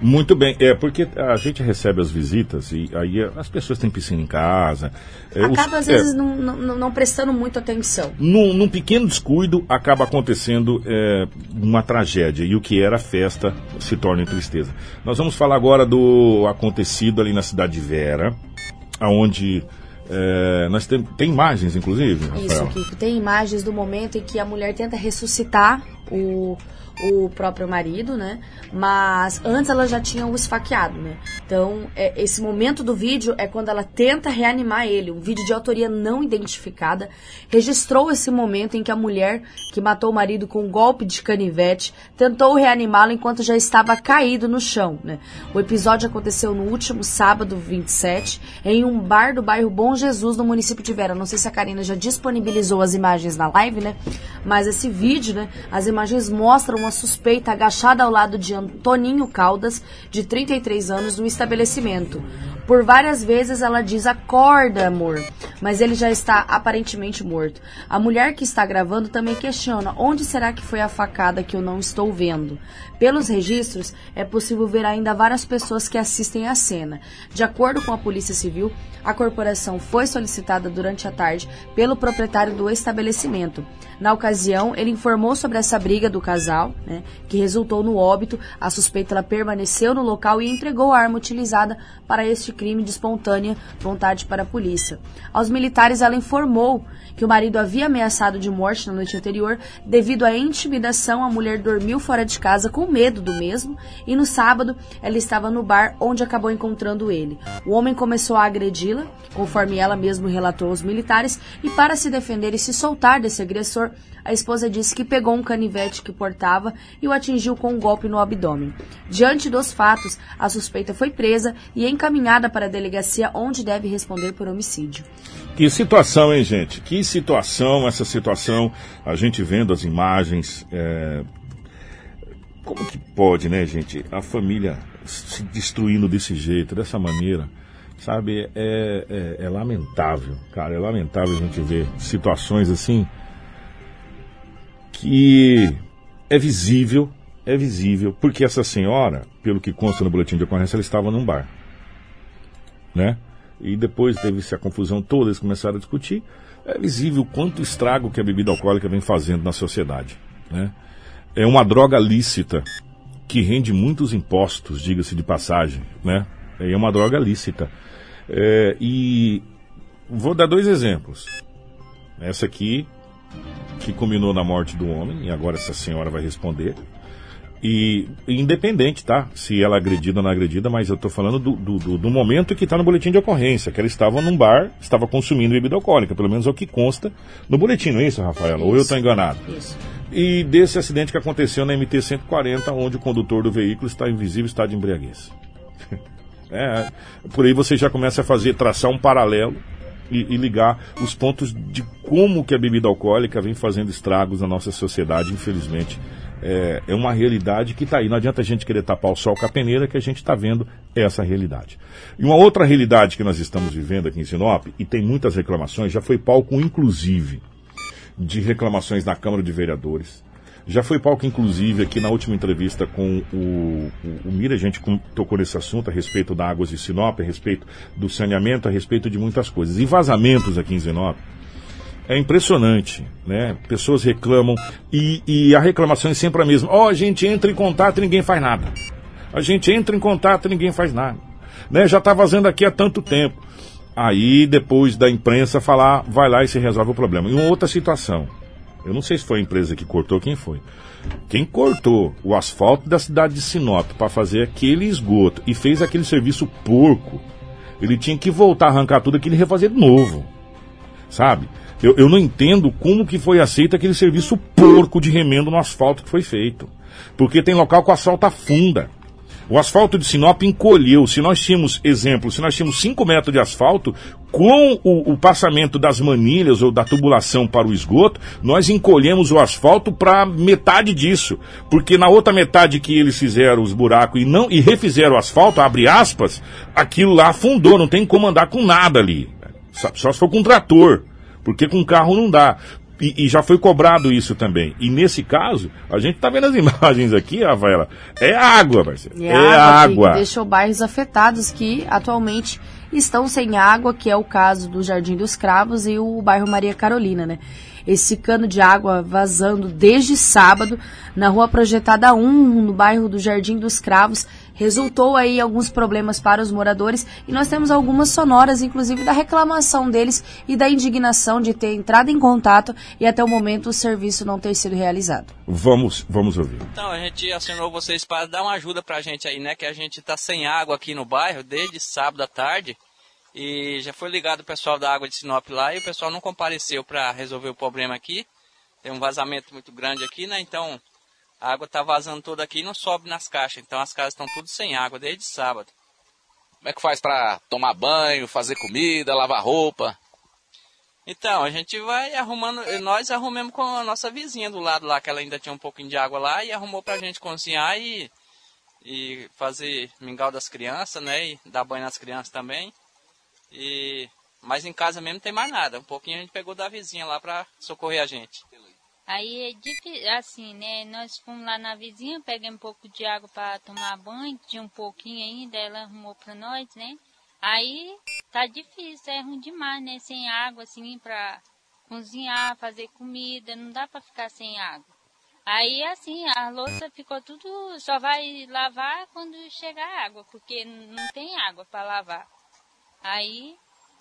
Muito bem, é porque a gente recebe as visitas e aí as pessoas têm piscina em casa. é, os- Acaba às é, vezes não, não, não prestando muita atenção. num, num pequeno descuido acaba acontecendo é, uma tragédia e o que era festa se torna em tristeza. Nós vamos falar agora do acontecido ali na cidade de Vera, aonde é, nós tem, tem imagens, inclusive, Isso, Rafael. Kiko. Tem imagens do momento em que a mulher tenta ressuscitar o, o próprio marido, né? Mas antes ela já tinha o esfaqueado, né? Então, é, esse momento do vídeo é quando ela tenta reanimar ele. Um vídeo de autoria não identificada registrou esse momento em que a mulher que matou o marido com um golpe de canivete tentou reanimá-lo enquanto já estava caído no chão, né? O episódio aconteceu no último sábado, 27, em um bar do bairro Bom Jesus, no município de Vera. Não sei se a Karina já disponibilizou as imagens na live, né? Mas esse vídeo, né? As imagens mostram uma suspeita agachada ao lado de Antoninho Caldas, de 33 anos, no estabelecimento. Por várias vezes ela diz acorda, amor, mas ele já está aparentemente morto. A mulher que está gravando também questiona onde será que foi a facada que eu não estou vendo. Pelos registros, é possível ver ainda várias pessoas que assistem à cena. De acordo com a Polícia Civil, a corporação foi solicitada durante a tarde pelo proprietário do estabelecimento. Na ocasião, ele informou sobre essa briga do casal, né, que resultou no óbito. A suspeita permaneceu no local e entregou a arma utilizada para este crime de espontânea vontade para a polícia. Aos militares, ela informou que o marido havia ameaçado de morte na noite anterior. Devido à intimidação, a mulher dormiu fora de casa com medo do mesmo e no sábado ela estava no bar onde acabou encontrando ele. O homem começou a agredi-la, conforme ela mesmo relatou aos militares, e para se defender e se soltar desse agressor, a esposa disse que pegou um canivete que portava e o atingiu com um golpe no abdômen. Diante dos fatos, a suspeita foi presa e encaminhada para a delegacia onde deve responder por homicídio. Que situação, hein, gente? Que situação, essa situação, a gente vendo as imagens. é, Como que pode, né, gente? A família se destruindo desse jeito, dessa maneira. Sabe, é, é, é lamentável, cara, é lamentável a gente ver situações assim que é visível, é visível, porque essa senhora, pelo que consta no boletim de ocorrência, ela estava num bar, né? E depois teve-se a confusão toda, eles começaram a discutir. É visível quanto estrago que a bebida alcoólica vem fazendo na sociedade, né? É uma droga lícita que rende muitos impostos, diga-se de passagem, né? É uma droga lícita. É, e vou dar dois exemplos. Essa aqui, que culminou na morte do homem, e agora essa senhora vai responder. E independente, tá? Se ela é agredida ou não é agredida, mas eu tô falando do, do, do- do momento que está no boletim de ocorrência, que ela estava num bar, estava consumindo bebida alcoólica, pelo menos é o que consta no boletim, não é isso, Rafaela? Ou eu estou enganado? Isso. E desse acidente que aconteceu na MT-140, onde o condutor do veículo está em visível estado de embriaguez. É, por aí você já começa a fazer, traçar um paralelo e, e ligar os pontos de como que a bebida alcoólica vem fazendo estragos na nossa sociedade, infelizmente. É, é uma realidade que está aí. Não adianta a gente querer tapar o sol com a peneira, que a gente está vendo essa realidade. E uma outra realidade que nós estamos vivendo aqui em Sinop, e tem muitas reclamações, já foi palco, inclusive, de reclamações na Câmara de Vereadores. Já foi palco, inclusive, aqui na última entrevista com o, o, o Mira, a gente tocou nesse assunto a respeito da Águas de Sinop, a respeito do saneamento, a respeito de muitas coisas. E vazamentos aqui em Sinop. É impressionante, né? Pessoas reclamam e, e a reclamação é sempre a mesma. Ó, a gente entra em contato e ninguém faz nada. A gente entra em contato e ninguém faz nada. Né? Já está vazando aqui há tanto tempo. Aí, depois da imprensa falar, vai lá e se resolve o problema. E uma outra situação. Eu não sei se foi a empresa que cortou, quem foi. Quem cortou o asfalto da cidade de Sinop para fazer aquele esgoto e fez aquele serviço porco, ele tinha que voltar a arrancar tudo aquilo e refazer de novo. Sabe? Eu, eu não entendo como que foi aceito aquele serviço porco de remendo no asfalto que foi feito. Porque tem local que o asfalto afunda. O asfalto de Sinop encolheu. Se nós tínhamos, exemplo, se nós tínhamos 5 metros de asfalto, com o, o passamento das manilhas ou da tubulação para o esgoto, nós encolhemos o asfalto para metade disso. Porque na outra metade que eles fizeram os buracos e não e refizeram o asfalto, abre aspas, aquilo lá afundou, não tem como andar com nada ali. Só, só se for com um trator, porque com carro não dá. E, e já foi cobrado isso também. E nesse caso, a gente tá vendo as imagens aqui, Rafaela. É água, parceiro. É, a água, água. Deixou bairros afetados que atualmente estão sem água, que é o caso do Jardim dos Cravos e o bairro Maria Carolina, né? Esse cano de água vazando desde sábado na rua projetada 1, no bairro do Jardim dos Cravos, resultou aí alguns problemas para os moradores e nós temos algumas sonoras, inclusive da reclamação deles e da indignação de ter entrado em contato e até o momento o serviço não ter sido realizado. Vamos, vamos ouvir. Então, a gente acionou vocês para dar uma ajuda pra gente aí, né? Que a gente tá sem água aqui no bairro desde sábado à tarde. E já foi ligado o pessoal da água de Sinop lá e o pessoal não compareceu para resolver o problema aqui. Tem um vazamento muito grande aqui, né? Então a água tá vazando toda aqui e não sobe nas caixas. Então as casas estão tudo sem água desde sábado. Como é que faz pra tomar banho, fazer comida, lavar roupa? Então, a gente vai arrumando, nós arrumamos com a nossa vizinha do lado lá, que ela ainda tinha um pouquinho de água lá, e arrumou pra gente cozinhar e, e fazer mingau das crianças, né, e dar banho nas crianças também. E, mas em casa mesmo não tem mais nada, um pouquinho a gente pegou da vizinha lá pra socorrer a gente. Aí é difícil, assim, né? Nós fomos lá na vizinha, pegamos um pouco de água para tomar banho, tinha um pouquinho ainda, ela arrumou para nós, né? Aí tá difícil, é ruim demais, né? Sem água, assim, pra cozinhar, fazer comida, não dá pra ficar sem água. Aí, assim, a louça ficou tudo, só vai lavar quando chegar água, porque não tem água para lavar. Aí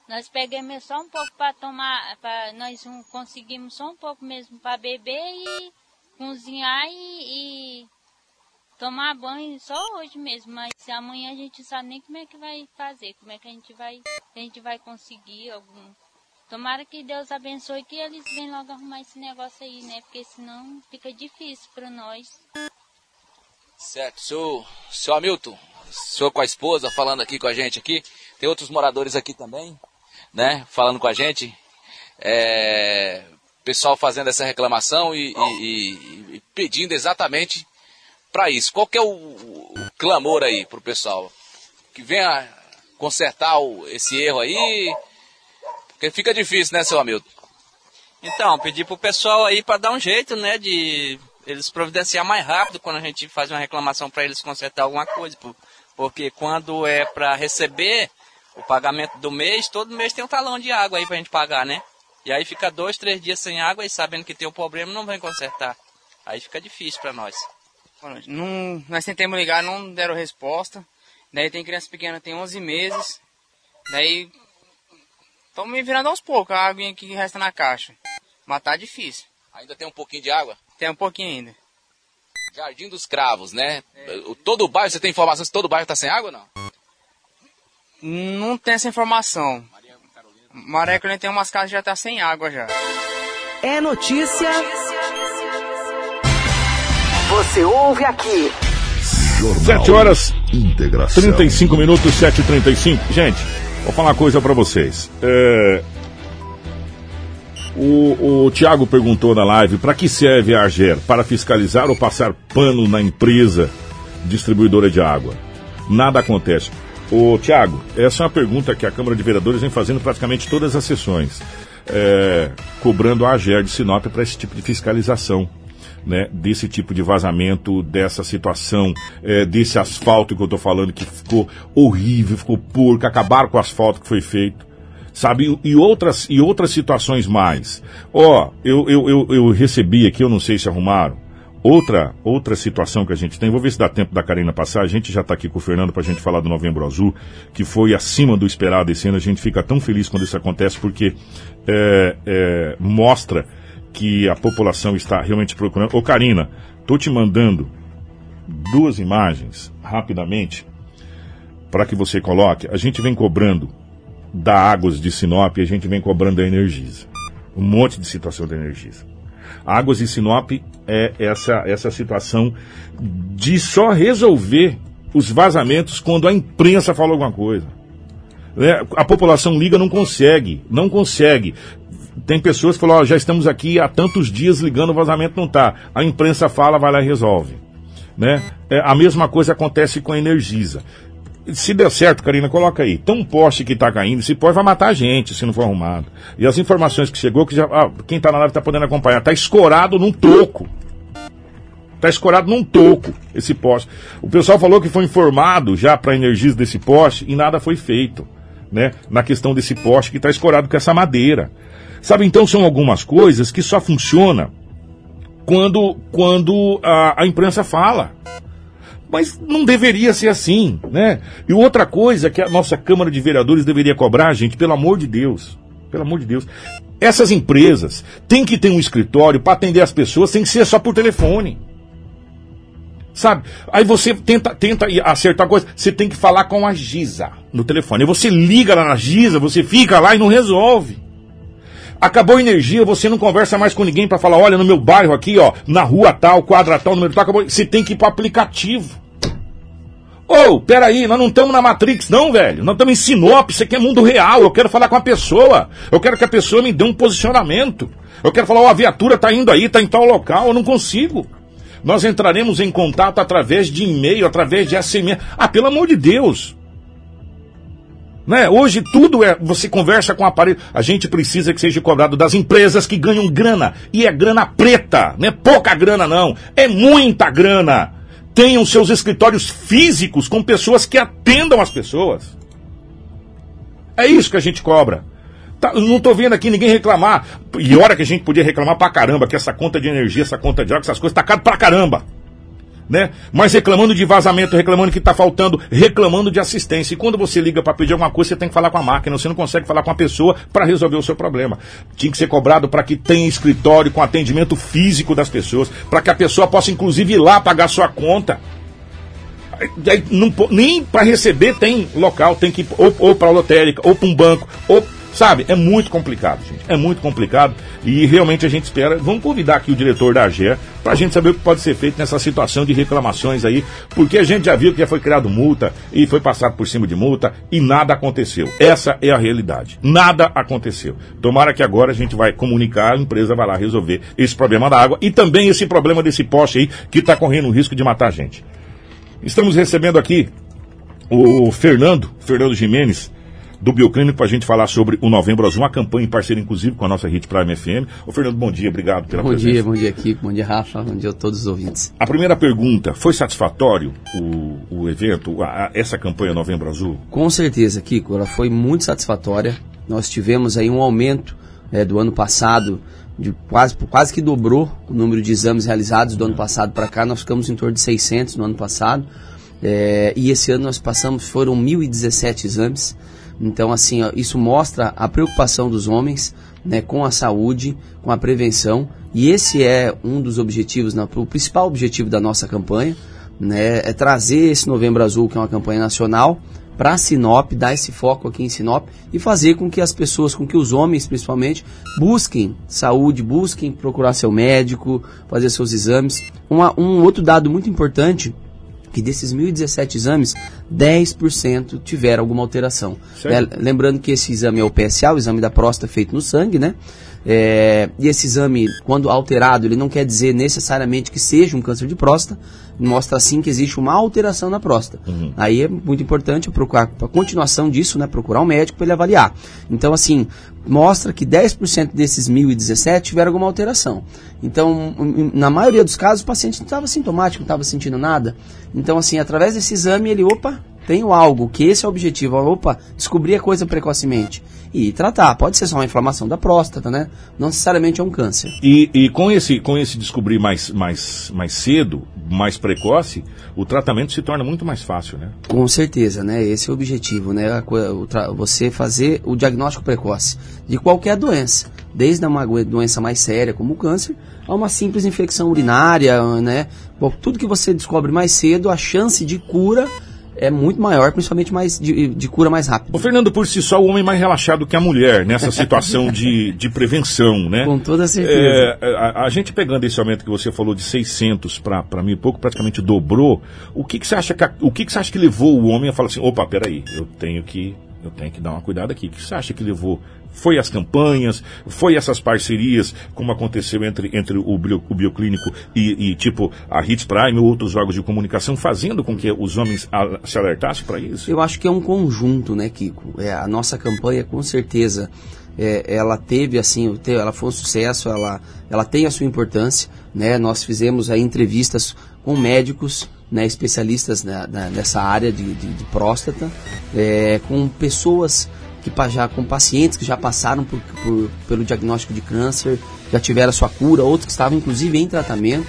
nós pegamos só um pouco para tomar, pra, nós um- conseguimos só um pouco mesmo para beber e cozinhar e, e tomar banho só hoje mesmo. Mas amanhã a gente sabe nem como é que vai fazer, como é que a gente vai, a gente vai conseguir algum. Tomara que Deus abençoe que eles venham logo arrumar esse negócio aí, né? Porque senão fica difícil para nós. Certo, seu, seu Hamilton, senhor com a esposa falando aqui com a gente aqui, tem outros moradores aqui também, né, falando com a gente, é, pessoal fazendo essa reclamação e, e- e- pedindo exatamente para isso. Qual que é o, o clamor aí pro pessoal? Que venha consertar o- esse erro aí, porque fica difícil, né, seu Hamilton? Então, pedir pro pessoal aí para dar um jeito, né, de eles providenciar mais rápido quando a gente faz uma reclamação para eles consertar alguma coisa, por- porque quando é para receber o pagamento do mês, todo mês tem um talão de água aí pra gente pagar, né? E aí fica dois, três dias sem água e sabendo que tem um problema não vem consertar. Aí fica difícil para nós. Boa noite. Não, nós tentamos ligar, não deram resposta. Daí tem criança pequena, tem 11 meses. Daí estamos me virando aos poucos, a aguinha que resta na caixa. Mas tá difícil. Ainda tem um pouquinho de água? Tem um pouquinho ainda. Jardim dos Cravos, né? O- Todo o bairro, você tem informação se todo o bairro tá sem água ou não? Não tem essa informação. Maria Carolina tem umas casas que já tá sem água já. É notícia. Você ouve aqui. 7 horas Integração. 35 minutos, 7h35. Gente, vou falar uma coisa pra vocês. É, O, o Tiago perguntou na live, para que serve a AGER? Para fiscalizar ou passar pano na empresa distribuidora de água? Nada acontece. Ô Tiago, essa é uma pergunta que a Câmara de Vereadores vem fazendo praticamente todas as sessões, é, cobrando a AGER de Sinop para esse tipo de fiscalização. Né, desse tipo de vazamento, dessa situação, é, desse asfalto que eu estou falando que ficou horrível, ficou porco, acabaram com o asfalto que foi feito sabe? E outras, e outras situações mais. Ó, eu, eu, eu, eu recebi aqui, eu não sei se arrumaram, outra, outra situação que a gente tem, vou ver se dá tempo da Karina passar, a gente já está aqui com o Fernando para a gente falar do Novembro Azul, que foi acima do esperado esse ano, a gente fica tão feliz quando isso acontece, porque é, é, mostra que a população está realmente procurando. Ô Karina, tô te mandando duas imagens rapidamente para que você coloque. A gente vem cobrando da Águas de Sinop, a gente vem cobrando da Energisa. Um monte de situação da Energisa. Águas de Sinop é essa, essa situação de só resolver os vazamentos quando a imprensa fala alguma coisa. Né? A população liga, não consegue, não consegue. Tem pessoas que falam, ó, já estamos aqui há tantos dias ligando, o vazamento não está. A imprensa fala, vai lá e resolve. Né? É, a mesma coisa acontece com a Energisa. Se der certo, Karina, coloca aí. Tem um poste que está caindo, esse poste vai matar a gente se não for arrumado. E as informações que chegou, que já, ah, quem está na live está podendo acompanhar, está escorado num toco. Está escorado num toco esse poste. O pessoal falou que foi informado já para a Energisa desse poste e nada foi feito. Né, na questão desse poste que está escorado com essa madeira. Sabe, então são algumas coisas que só funciona quando, quando a, a imprensa fala. Mas não deveria ser assim, né? E outra coisa que a nossa Câmara de Vereadores deveria cobrar, gente, pelo amor de Deus. Pelo amor de Deus. Essas empresas têm que ter um escritório para atender as pessoas, tem que ser só por telefone. Sabe? Aí você tenta, tenta acertar coisa, você tem que falar com a Giza no telefone. Aí você liga lá na Giza, você fica lá e não resolve. Acabou a energia, você não conversa mais com ninguém para falar, olha, no meu bairro aqui, ó, na rua tal, quadra tal, número tal, acabou. Você tem que ir pro aplicativo. Ô, oh, peraí, nós não estamos na Matrix, não, velho. Nós estamos em Sinop, isso aqui é mundo real. Eu quero falar com a pessoa. Eu quero que a pessoa me dê um posicionamento. Eu quero falar, ó, oh, a viatura está indo aí, está em tal local, eu não consigo. Nós entraremos em contato através de e-mail, através de SMS. Ah, pelo amor de Deus. Né? Hoje tudo é. Você conversa com o aparelho. A gente precisa que seja cobrado das empresas que ganham grana. E é grana preta. Não é pouca grana, não. É muita grana tenham seus escritórios físicos com pessoas que atendam as pessoas. É isso que a gente cobra. Tá, não estou vendo aqui ninguém reclamar. E hora que a gente podia reclamar pra caramba, que essa conta de energia, essa conta de água, essas coisas, tá caro pra caramba né? Mas reclamando de vazamento, reclamando que está faltando, reclamando de assistência. E quando você liga para pedir alguma coisa, você tem que falar com a máquina, você não consegue falar com a pessoa para resolver o seu problema. Tinha que ser cobrado para que tenha escritório com atendimento físico das pessoas, para que a pessoa possa inclusive ir lá pagar sua conta. Não, nem para receber tem local, tem que ir ou, ou para a lotérica, ou para um banco, ou Sabe, é muito complicado, gente. É muito complicado e realmente a gente espera. Vamos convidar aqui o diretor da AGE para a gente saber o que pode ser feito nessa situação de reclamações aí, porque a gente já viu que já foi criado multa e foi passado por cima de multa e nada aconteceu. Essa é a realidade. Nada aconteceu. Tomara que agora a gente vai comunicar, a empresa vai lá resolver esse problema da água e também esse problema desse poste aí que está correndo o risco de matar a gente. Estamos recebendo aqui o Fernando, Fernando Jimenez, do Bioclínico para a gente falar sobre o Novembro Azul, uma campanha em parceria inclusive com a nossa Hit Prime FM. Ô Fernando, bom dia, obrigado pela bom presença. Bom dia, bom dia Kiko, bom dia Rafa, bom dia a todos os ouvintes. A primeira pergunta, foi satisfatório o, o evento, a, a, essa campanha Novembro Azul? Com certeza, Kiko, ela foi muito satisfatória. Nós tivemos aí um aumento é, do ano passado de quase, quase que dobrou o número de exames realizados do ano passado para cá. Nós ficamos em torno de 600 no ano passado. É, e esse ano nós passamos, foram 1.017 exames. Então, assim, ó, isso mostra a preocupação dos homens né, com a saúde, com a prevenção, e esse é um dos objetivos, né, o principal objetivo da nossa campanha, né, é trazer esse Novembro Azul, que é uma campanha nacional, para Sinop, dar esse foco aqui em Sinop e fazer com que as pessoas, com que os homens principalmente, busquem saúde, busquem procurar seu médico, fazer seus exames. Uma, um outro dado muito importante que desses 1.017 exames, 10% tiveram alguma alteração. É, lembrando que esse exame é o PSA, o exame da próstata feito no sangue, né? É, e esse exame, quando alterado, ele não quer dizer necessariamente que seja um câncer de próstata, mostra sim que existe uma alteração na próstata. Aí é muito importante procurar, para continuação disso, né, procurar um médico para ele avaliar. Então, assim, mostra que 10% desses 1.017 tiveram alguma alteração. Então, na maioria dos casos, o paciente não estava sintomático, não estava sentindo nada. Então, assim, através desse exame, ele, opa, tenho algo, que esse é o objetivo. Opa, descobrir a coisa precocemente. E tratar. Pode ser só uma inflamação da próstata, né? Não necessariamente é um câncer. E, e com esse com esse descobrir mais, mais, mais cedo, mais precoce, o tratamento se torna muito mais fácil, né? Com certeza, né? Esse é o objetivo, né? Você fazer o diagnóstico precoce de qualquer doença, desde uma doença mais séria como o câncer, a uma simples infecção urinária, né? Bom, tudo que você descobre mais cedo, a chance de cura é muito maior, principalmente mais de, de cura mais rápida. O Fernando, por si só, o homem é mais relaxado que a mulher nessa situação de, de prevenção, né? Com toda certeza. É, a, a gente pegando esse aumento que você falou de 600 para mil e pouco, praticamente dobrou. O que, que você acha que a- o que, que você acha que levou o homem a falar assim, opa, peraí, eu tenho que eu tenho que dar uma cuidada aqui. O que você acha que levou? Foi as campanhas? Foi essas parcerias, como aconteceu entre, entre o, bio, o Bioclínico e, e, tipo a Hits Prime ou outros órgãos de comunicação, fazendo com que os homens a- se alertassem para isso? Eu acho que é um conjunto, né, Kiko? É, a nossa campanha, com certeza, é, ela teve, assim, ela foi um sucesso, ela, ela tem a sua importância, né? Nós fizemos aí entrevistas com médicos, né, especialistas na- na- nessa área de, de- de próstata, é, com pessoas que já com pacientes que já passaram por, por- pelo diagnóstico de câncer, já tiveram a sua cura, outros que estavam inclusive em tratamento,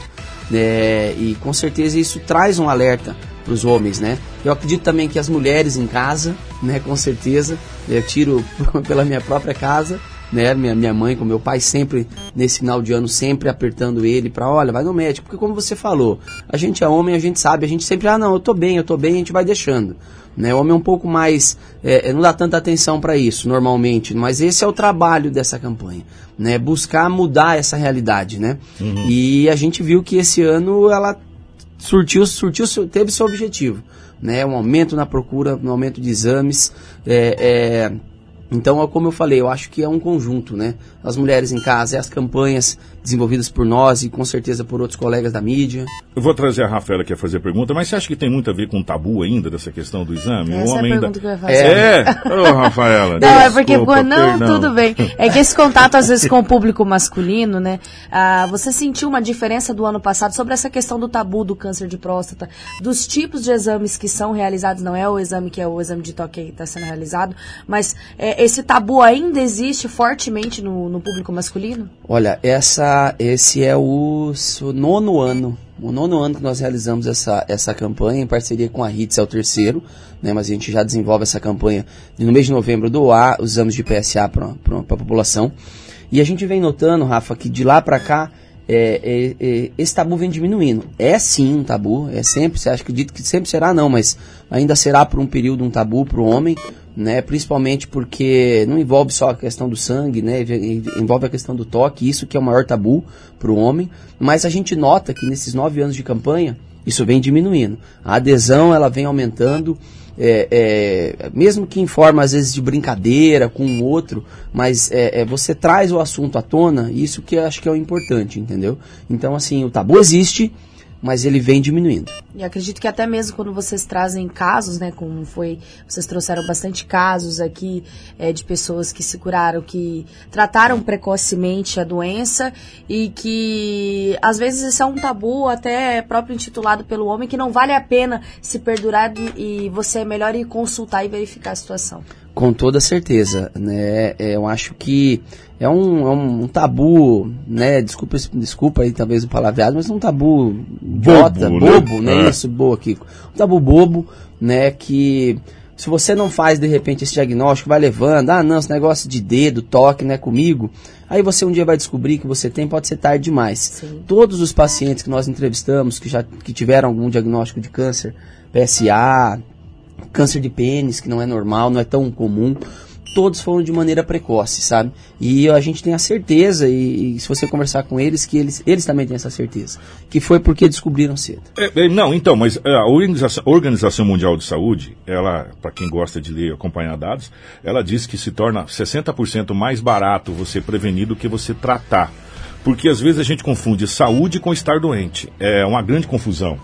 né, e com certeza isso traz um alerta para os homens, né? Eu acredito também que as mulheres em casa, né, com certeza, eu tiro pela minha própria casa, né, minha, minha mãe com meu pai sempre nesse final de ano sempre apertando ele para, olha, vai no médico, porque como você falou, a gente é homem, a gente sabe, a gente sempre, ah, não, eu tô bem, eu tô bem, a gente vai deixando. Né, o homem é um pouco mais, é, não dá tanta atenção para isso normalmente, mas esse é o trabalho dessa campanha, né, buscar mudar essa realidade, né? E a gente viu que esse ano ela surtiu, surtiu, teve seu objetivo, né? Um aumento na procura, um aumento de exames, é, é, então, é como eu falei, eu acho que é um conjunto, né? As mulheres em casa, e as campanhas desenvolvidas por nós e com certeza por outros colegas da mídia. Eu vou trazer a Rafaela aqui a fazer a pergunta, mas você acha que tem muito a ver com o tabu ainda dessa questão do exame? Essa o é a homem pergunta que eu ia fazer. É, Ô, Rafaela. Não, é porque, desculpa, não, perdão. tudo bem. É que esse contato, às vezes, com o público masculino, né? ah, você sentiu uma diferença do ano passado sobre essa questão do tabu do câncer de próstata, dos tipos de exames que são realizados, não é o exame que é o exame de toque que está sendo realizado, mas é, esse tabu ainda existe fortemente no, no público masculino? Olha, essa, esse é o, o nono ano, o nono ano que nós realizamos essa, essa campanha em parceria com a HITS, é o terceiro, né, mas a gente já desenvolve essa campanha no mês de novembro doar os exames de PSA para a população. E a gente vem notando, Rafa, que de lá para cá é, é, é, esse tabu vem diminuindo. É sim um tabu, é sempre, você acha que dito que sempre será não, mas ainda será por um período um tabu para o homem, né? Principalmente porque não envolve só a questão do sangue, né? env- Envolve a questão do toque, isso que é o maior tabu para o homem. Mas a gente nota que nesses nove anos de campanha isso vem diminuindo. A adesão ela vem aumentando. é, é, mesmo que em forma às vezes de brincadeira com o outro, mas é, é, você traz o assunto à tona, isso que eu acho que é o importante, entendeu? Então, assim, o tabu existe, mas ele vem diminuindo. E acredito que até mesmo quando vocês trazem casos, né, como foi, vocês trouxeram bastante casos aqui é, de pessoas que se curaram, que trataram precocemente a doença e que às vezes isso é um tabu até próprio intitulado pelo homem que não vale a pena se perdurar e você é melhor ir consultar e verificar a situação. Com toda certeza, né? É, Eu acho que é um, é um- tabu, né? Desculpa, desculpa aí talvez o palavreado, mas um tabu idiota, né? bobo, né? É. Isso, boa, Kiko. Um tabu bobo, né? Que se você não faz de repente esse diagnóstico, vai levando, ah, não, esse negócio de dedo, toque, né, comigo. Aí você um dia vai descobrir que você tem, pode ser tarde demais. Todos os pacientes que nós entrevistamos, que já que tiveram algum diagnóstico de câncer, PSA, câncer de pênis, que não é normal, não é tão comum. todos foram de maneira precoce, sabe? E a gente tem a certeza, e, e se você conversar com eles, que eles, eles também têm essa certeza, que foi porque descobriram cedo. É, é, não, então, mas é, a Organização, Organização Mundial de Saúde, ela, para quem gosta de ler e acompanhar dados, ela diz que se torna 60% mais barato você prevenir do que você tratar. Porque às vezes a gente confunde saúde com estar doente. É uma grande confusão.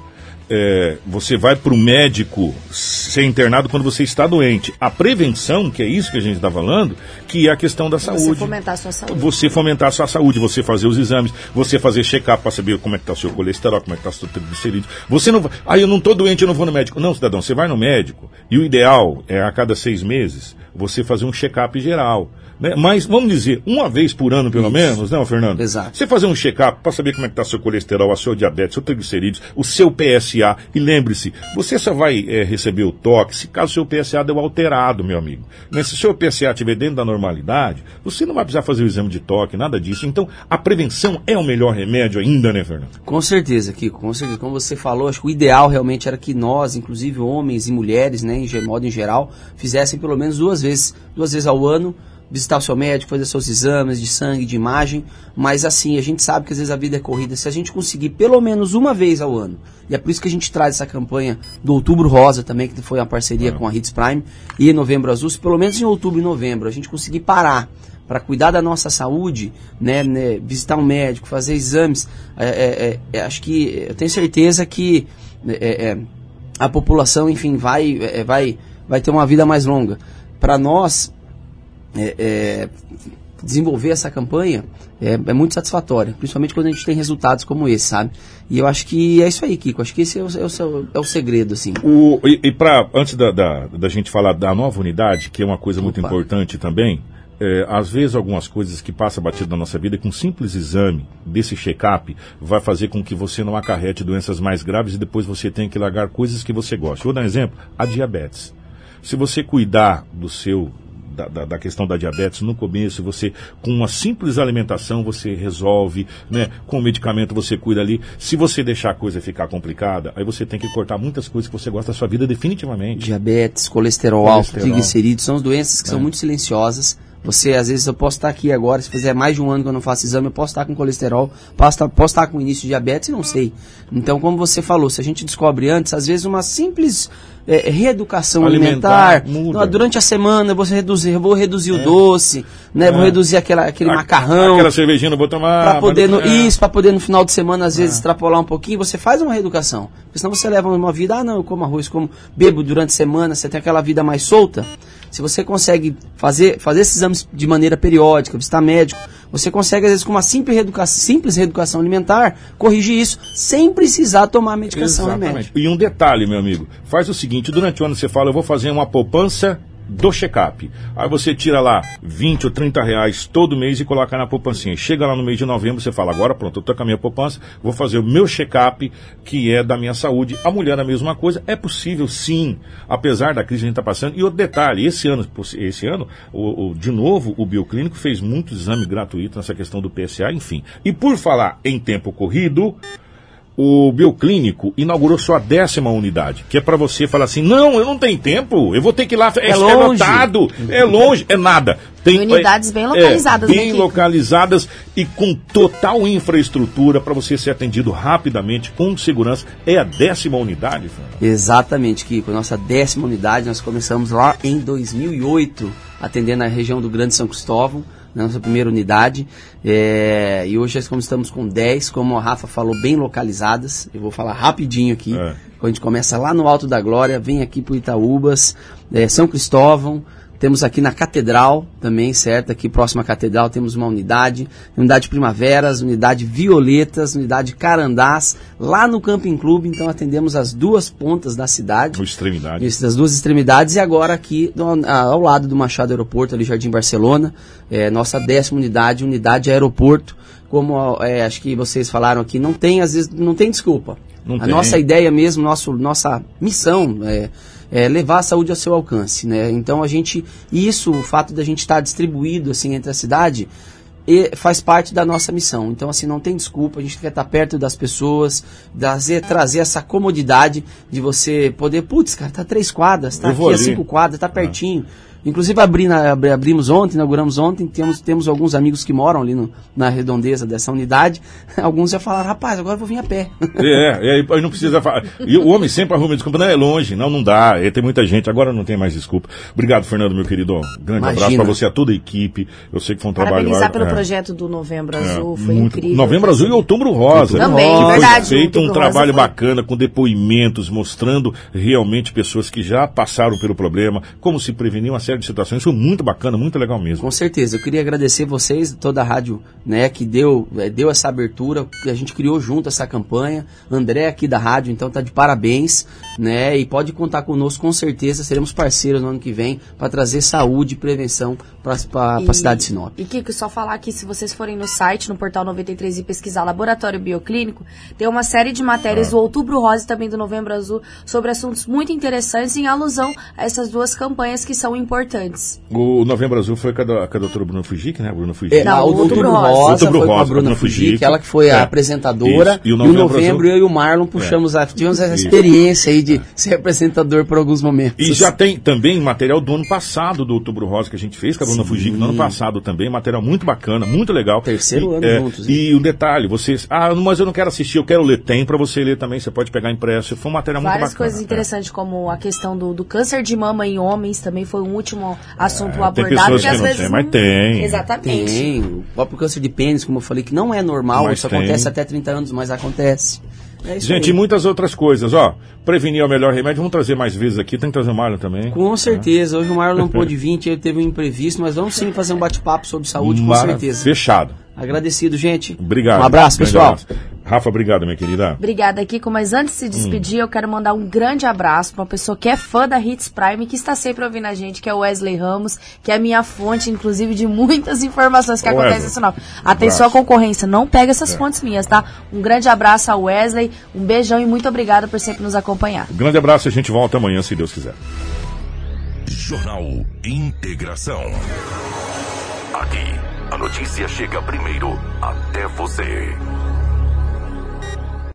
É, você vai para o médico ser internado quando você está doente. A prevenção, que é isso que a gente está falando, que é a questão da saúde. Você fomentar a sua saúde. Você fomentar a sua saúde, você fazer os exames, você fazer check-up para saber como é que está o seu colesterol, como é que está o seu triglicerídeo. Você não vai, ah, eu não estou doente, eu não vou no médico. Não, cidadão, você vai no médico e o ideal é a cada seis meses você fazer um check-up geral. Né? Mas, vamos dizer, uma vez por ano, pelo Isso. menos, né, Fernando? Exato. Você fazer um check-up para saber como é que está seu colesterol, a seu diabetes, seu triglicerídeos, o seu PSA. E lembre-se, você só vai é, receber o toque se caso o seu PSA deu alterado, meu amigo. Né? Se o seu PSA estiver dentro da normalidade, você não vai precisar fazer o exame de toque, nada disso. Então, a prevenção é o melhor remédio ainda, né, Fernando? Com certeza, Kiko, com certeza. Como você falou, acho que o ideal realmente era que nós, inclusive homens e mulheres, né, em modo em geral, fizessem pelo menos duas vezes, duas vezes ao ano, visitar o seu médico, fazer seus exames de sangue, de imagem, mas assim, a gente sabe que às vezes a vida é corrida. Se a gente conseguir pelo menos uma vez ao ano, e é por isso que a gente traz essa campanha do Outubro Rosa também, que foi uma parceria com a Hits Prime, e Novembro Azul, se pelo menos em outubro e novembro a gente conseguir parar para cuidar da nossa saúde, né, né, visitar um médico, fazer exames, é, é, é, é, acho que eu tenho certeza que é, é, a população, enfim, vai, é, vai, vai ter uma vida mais longa. Para nós é, é, desenvolver essa campanha é, é muito satisfatória, principalmente quando a gente tem resultados como esse, sabe? E eu acho que é isso aí, Kiko. Acho que esse é o, é o é o segredo, assim. O, e e pra, antes da, da, da gente falar da nova unidade, que é uma coisa muito importante também, é, às vezes algumas coisas que passam batido na nossa vida, com um simples exame desse check-up, vai fazer com que você não acarrete doenças mais graves e depois você tenha que largar coisas que você gosta. Vou dar um exemplo, a diabetes. Se você cuidar do seu da, da, da questão da diabetes no começo, você com uma simples alimentação você resolve, né? Com o medicamento você cuida ali. Se você deixar a coisa ficar complicada, aí você tem que cortar muitas coisas que você gosta da sua vida definitivamente. Diabetes, colesterol, alto, Colesterol. triglicerídeos, são doenças que É. são muito silenciosas. Você, às vezes, eu posso estar aqui agora, se fizer mais de um ano que eu não faço exame, eu posso estar com colesterol, posso estar, posso estar com início de diabetes e não sei. Então, como você falou, se a gente descobre antes, às vezes uma simples eh, reeducação Alimentar, alimentar, durante a semana vou reduzir, vou reduzir o doce, né, É. vou reduzir aquela, aquele A- macarrão. Aquela cervejinha não vou tomar. Pra poder, no, é. isso, para poder no final de semana, às vezes, extrapolar um pouquinho, você faz uma reeducação. Porque senão você leva uma vida, ah, não, eu como arroz, como bebo durante a semana, você tem aquela vida mais solta. Se você consegue fazer, fazer esses exames de maneira periódica, visitar médico, você consegue, às vezes, com uma simples reeducação, simples reeducação alimentar, corrigir isso sem precisar tomar medicação remédio. Exatamente. E um detalhe, meu amigo. Faz o seguinte, durante o ano você fala, eu vou fazer uma poupança do check-up. Aí você tira lá 20 ou 30 reais todo mês e coloca na poupancinha. Chega lá no mês de novembro, você fala, agora pronto, eu tô com a minha poupança, vou fazer o meu check-up, que é da minha saúde. A mulher a mesma coisa. É possível, sim, apesar da crise que a gente está passando. E outro detalhe, esse ano, esse ano, o, o- de novo, o Bioclínico fez muito exame gratuito nessa questão do PSA, enfim. E por falar em tempo corrido, o Bioclínico inaugurou sua décima unidade, que é para você falar assim, não, eu não tenho tempo, eu vou ter que ir lá, é, É longe. lotado, é longe, é nada. Tem E unidades bem é, localizadas, né, bem Kiko? localizadas e com total infraestrutura para você ser atendido rapidamente, com segurança. É a décima unidade, Fernando. Exatamente, Kiko. Nossa décima unidade, nós começamos lá em 2008, atendendo a região do Grande São Cristóvão, na nossa primeira unidade. É, e hoje nós como estamos com 10, como a Rafa falou, bem localizadas. Eu vou falar rapidinho aqui. É. A gente começa lá no Alto da Glória, vem aqui para Itaúbas, é, São Cristóvão. Temos aqui na Catedral também, certo? Aqui próximo à Catedral temos uma unidade, unidade Primaveras, unidade Violetas, unidade Carandás, lá no Camping Clube, então atendemos as duas pontas da cidade. Extremidade. Das duas extremidades, e agora aqui do- ao lado do Machado Aeroporto, ali Jardim Barcelona, é, nossa décima unidade, unidade aeroporto. Como é, acho que vocês falaram aqui, não tem, às vezes, não tem desculpa. Não a tem. nossa ideia mesmo, nosso, nossa missão é, é levar a saúde ao seu alcance, né? Então a gente, isso, o fato da gente estar distribuído assim entre a cidade, e faz parte da nossa missão. Então, assim, não tem desculpa, a gente quer estar perto das pessoas, trazer, trazer essa comodidade de você poder, putz, cara, tá três quadras, tá aqui a ali. cinco quadras, tá pertinho. Inclusive abri na- abri- abrimos ontem, inauguramos ontem, temos, temos alguns amigos que moram ali no- na redondeza dessa unidade. Alguns já falaram, rapaz, agora eu vou vir a pé. É, é, aí não precisa falar. E o homem sempre arruma desculpa. Não, é longe. Não, não dá. É, tem muita gente. Agora não tem mais desculpa. Obrigado, Fernando, meu querido. Grande Imagina. abraço pra você, a toda a equipe. Eu sei que foi um trabalho... Parabenizar pelo é. projeto do Novembro É, Azul, foi muito- incrível. Novembro Azul e Outubro Rosa. Também, que verdade, Foi feito um Rosa trabalho foi- bacana com depoimentos, mostrando realmente pessoas que já passaram pelo problema, como se prevenir uma série de situações. Foi muito bacana, muito legal mesmo. Com certeza, eu queria agradecer vocês, toda a rádio, né, que deu, eh, deu essa abertura, que a gente criou junto essa campanha. André aqui da rádio, então tá de parabéns, né? E pode contar conosco com certeza, seremos parceiros no ano que vem para trazer saúde e prevenção para E- a cidade de Sinop. E Kiko, só falar que se vocês forem no site, no portal 93 e pesquisar Laboratório Bioclínico, tem uma série de matérias Ah. do Outubro Rosa e também do Novembro Azul sobre assuntos muito interessantes em alusão a essas duas campanhas que são importantes. O Novembro Azul foi com a, com a doutora Bruna Fujic, né? Bruna Fujic. É, não, o Outubro Rosa, Outubro foi com a Rosa, Bruna Fujic, ela que foi É. a apresentadora. Isso. E o novembro, eu e o Marlon puxamos a, tivemos essa Isso. experiência aí de ser apresentador por alguns momentos. E já tem também material do ano passado do Outubro Rosa que a gente fez com a Bruna Fujic no ano passado também, material muito bacana, muito legal. Terceiro e, ano é, juntos, E um detalhe, vocês, ah, mas eu não quero assistir, eu quero ler, tem para você ler também, você pode pegar impresso. Foi um material muito Várias bacana. coisas interessantes, como a questão do, do câncer de mama em homens, também foi um último assunto tem abordado. pessoas que que às não vezes têm, mas tem. Exatamente. Tem. O próprio câncer de pênis, como eu falei, que não é normal, Mas isso tem. acontece até 30 anos, mas acontece. É Gente, aí. e muitas outras coisas, ó. Prevenir é o melhor remédio, vamos trazer mais vezes aqui, tem que trazer o Marlon também. Com certeza. Hoje o Marlon não pôde vir, ele teve um imprevisto, mas vamos sim fazer um bate-papo sobre saúde, com Mara- certeza. Fechado. Agradecido, gente. Obrigado. Um abraço, pessoal. abraço. Rafa, obrigado, minha querida. Obrigada, Kiko. Mas antes de se despedir, eu quero mandar um grande abraço para uma pessoa que é fã da Hits Prime, que está sempre ouvindo a gente, que é o Wesley Ramos, que é a minha fonte, inclusive, de muitas informações que Ô, acontecem no Sinop. Atenção à concorrência, não pega essas É. fontes minhas, tá? Um grande abraço ao Wesley, um beijão e muito obrigada por sempre nos acompanhar. Grande abraço, a gente volta amanhã, se Deus quiser. Jornal Integração. Aqui, a notícia chega primeiro até você.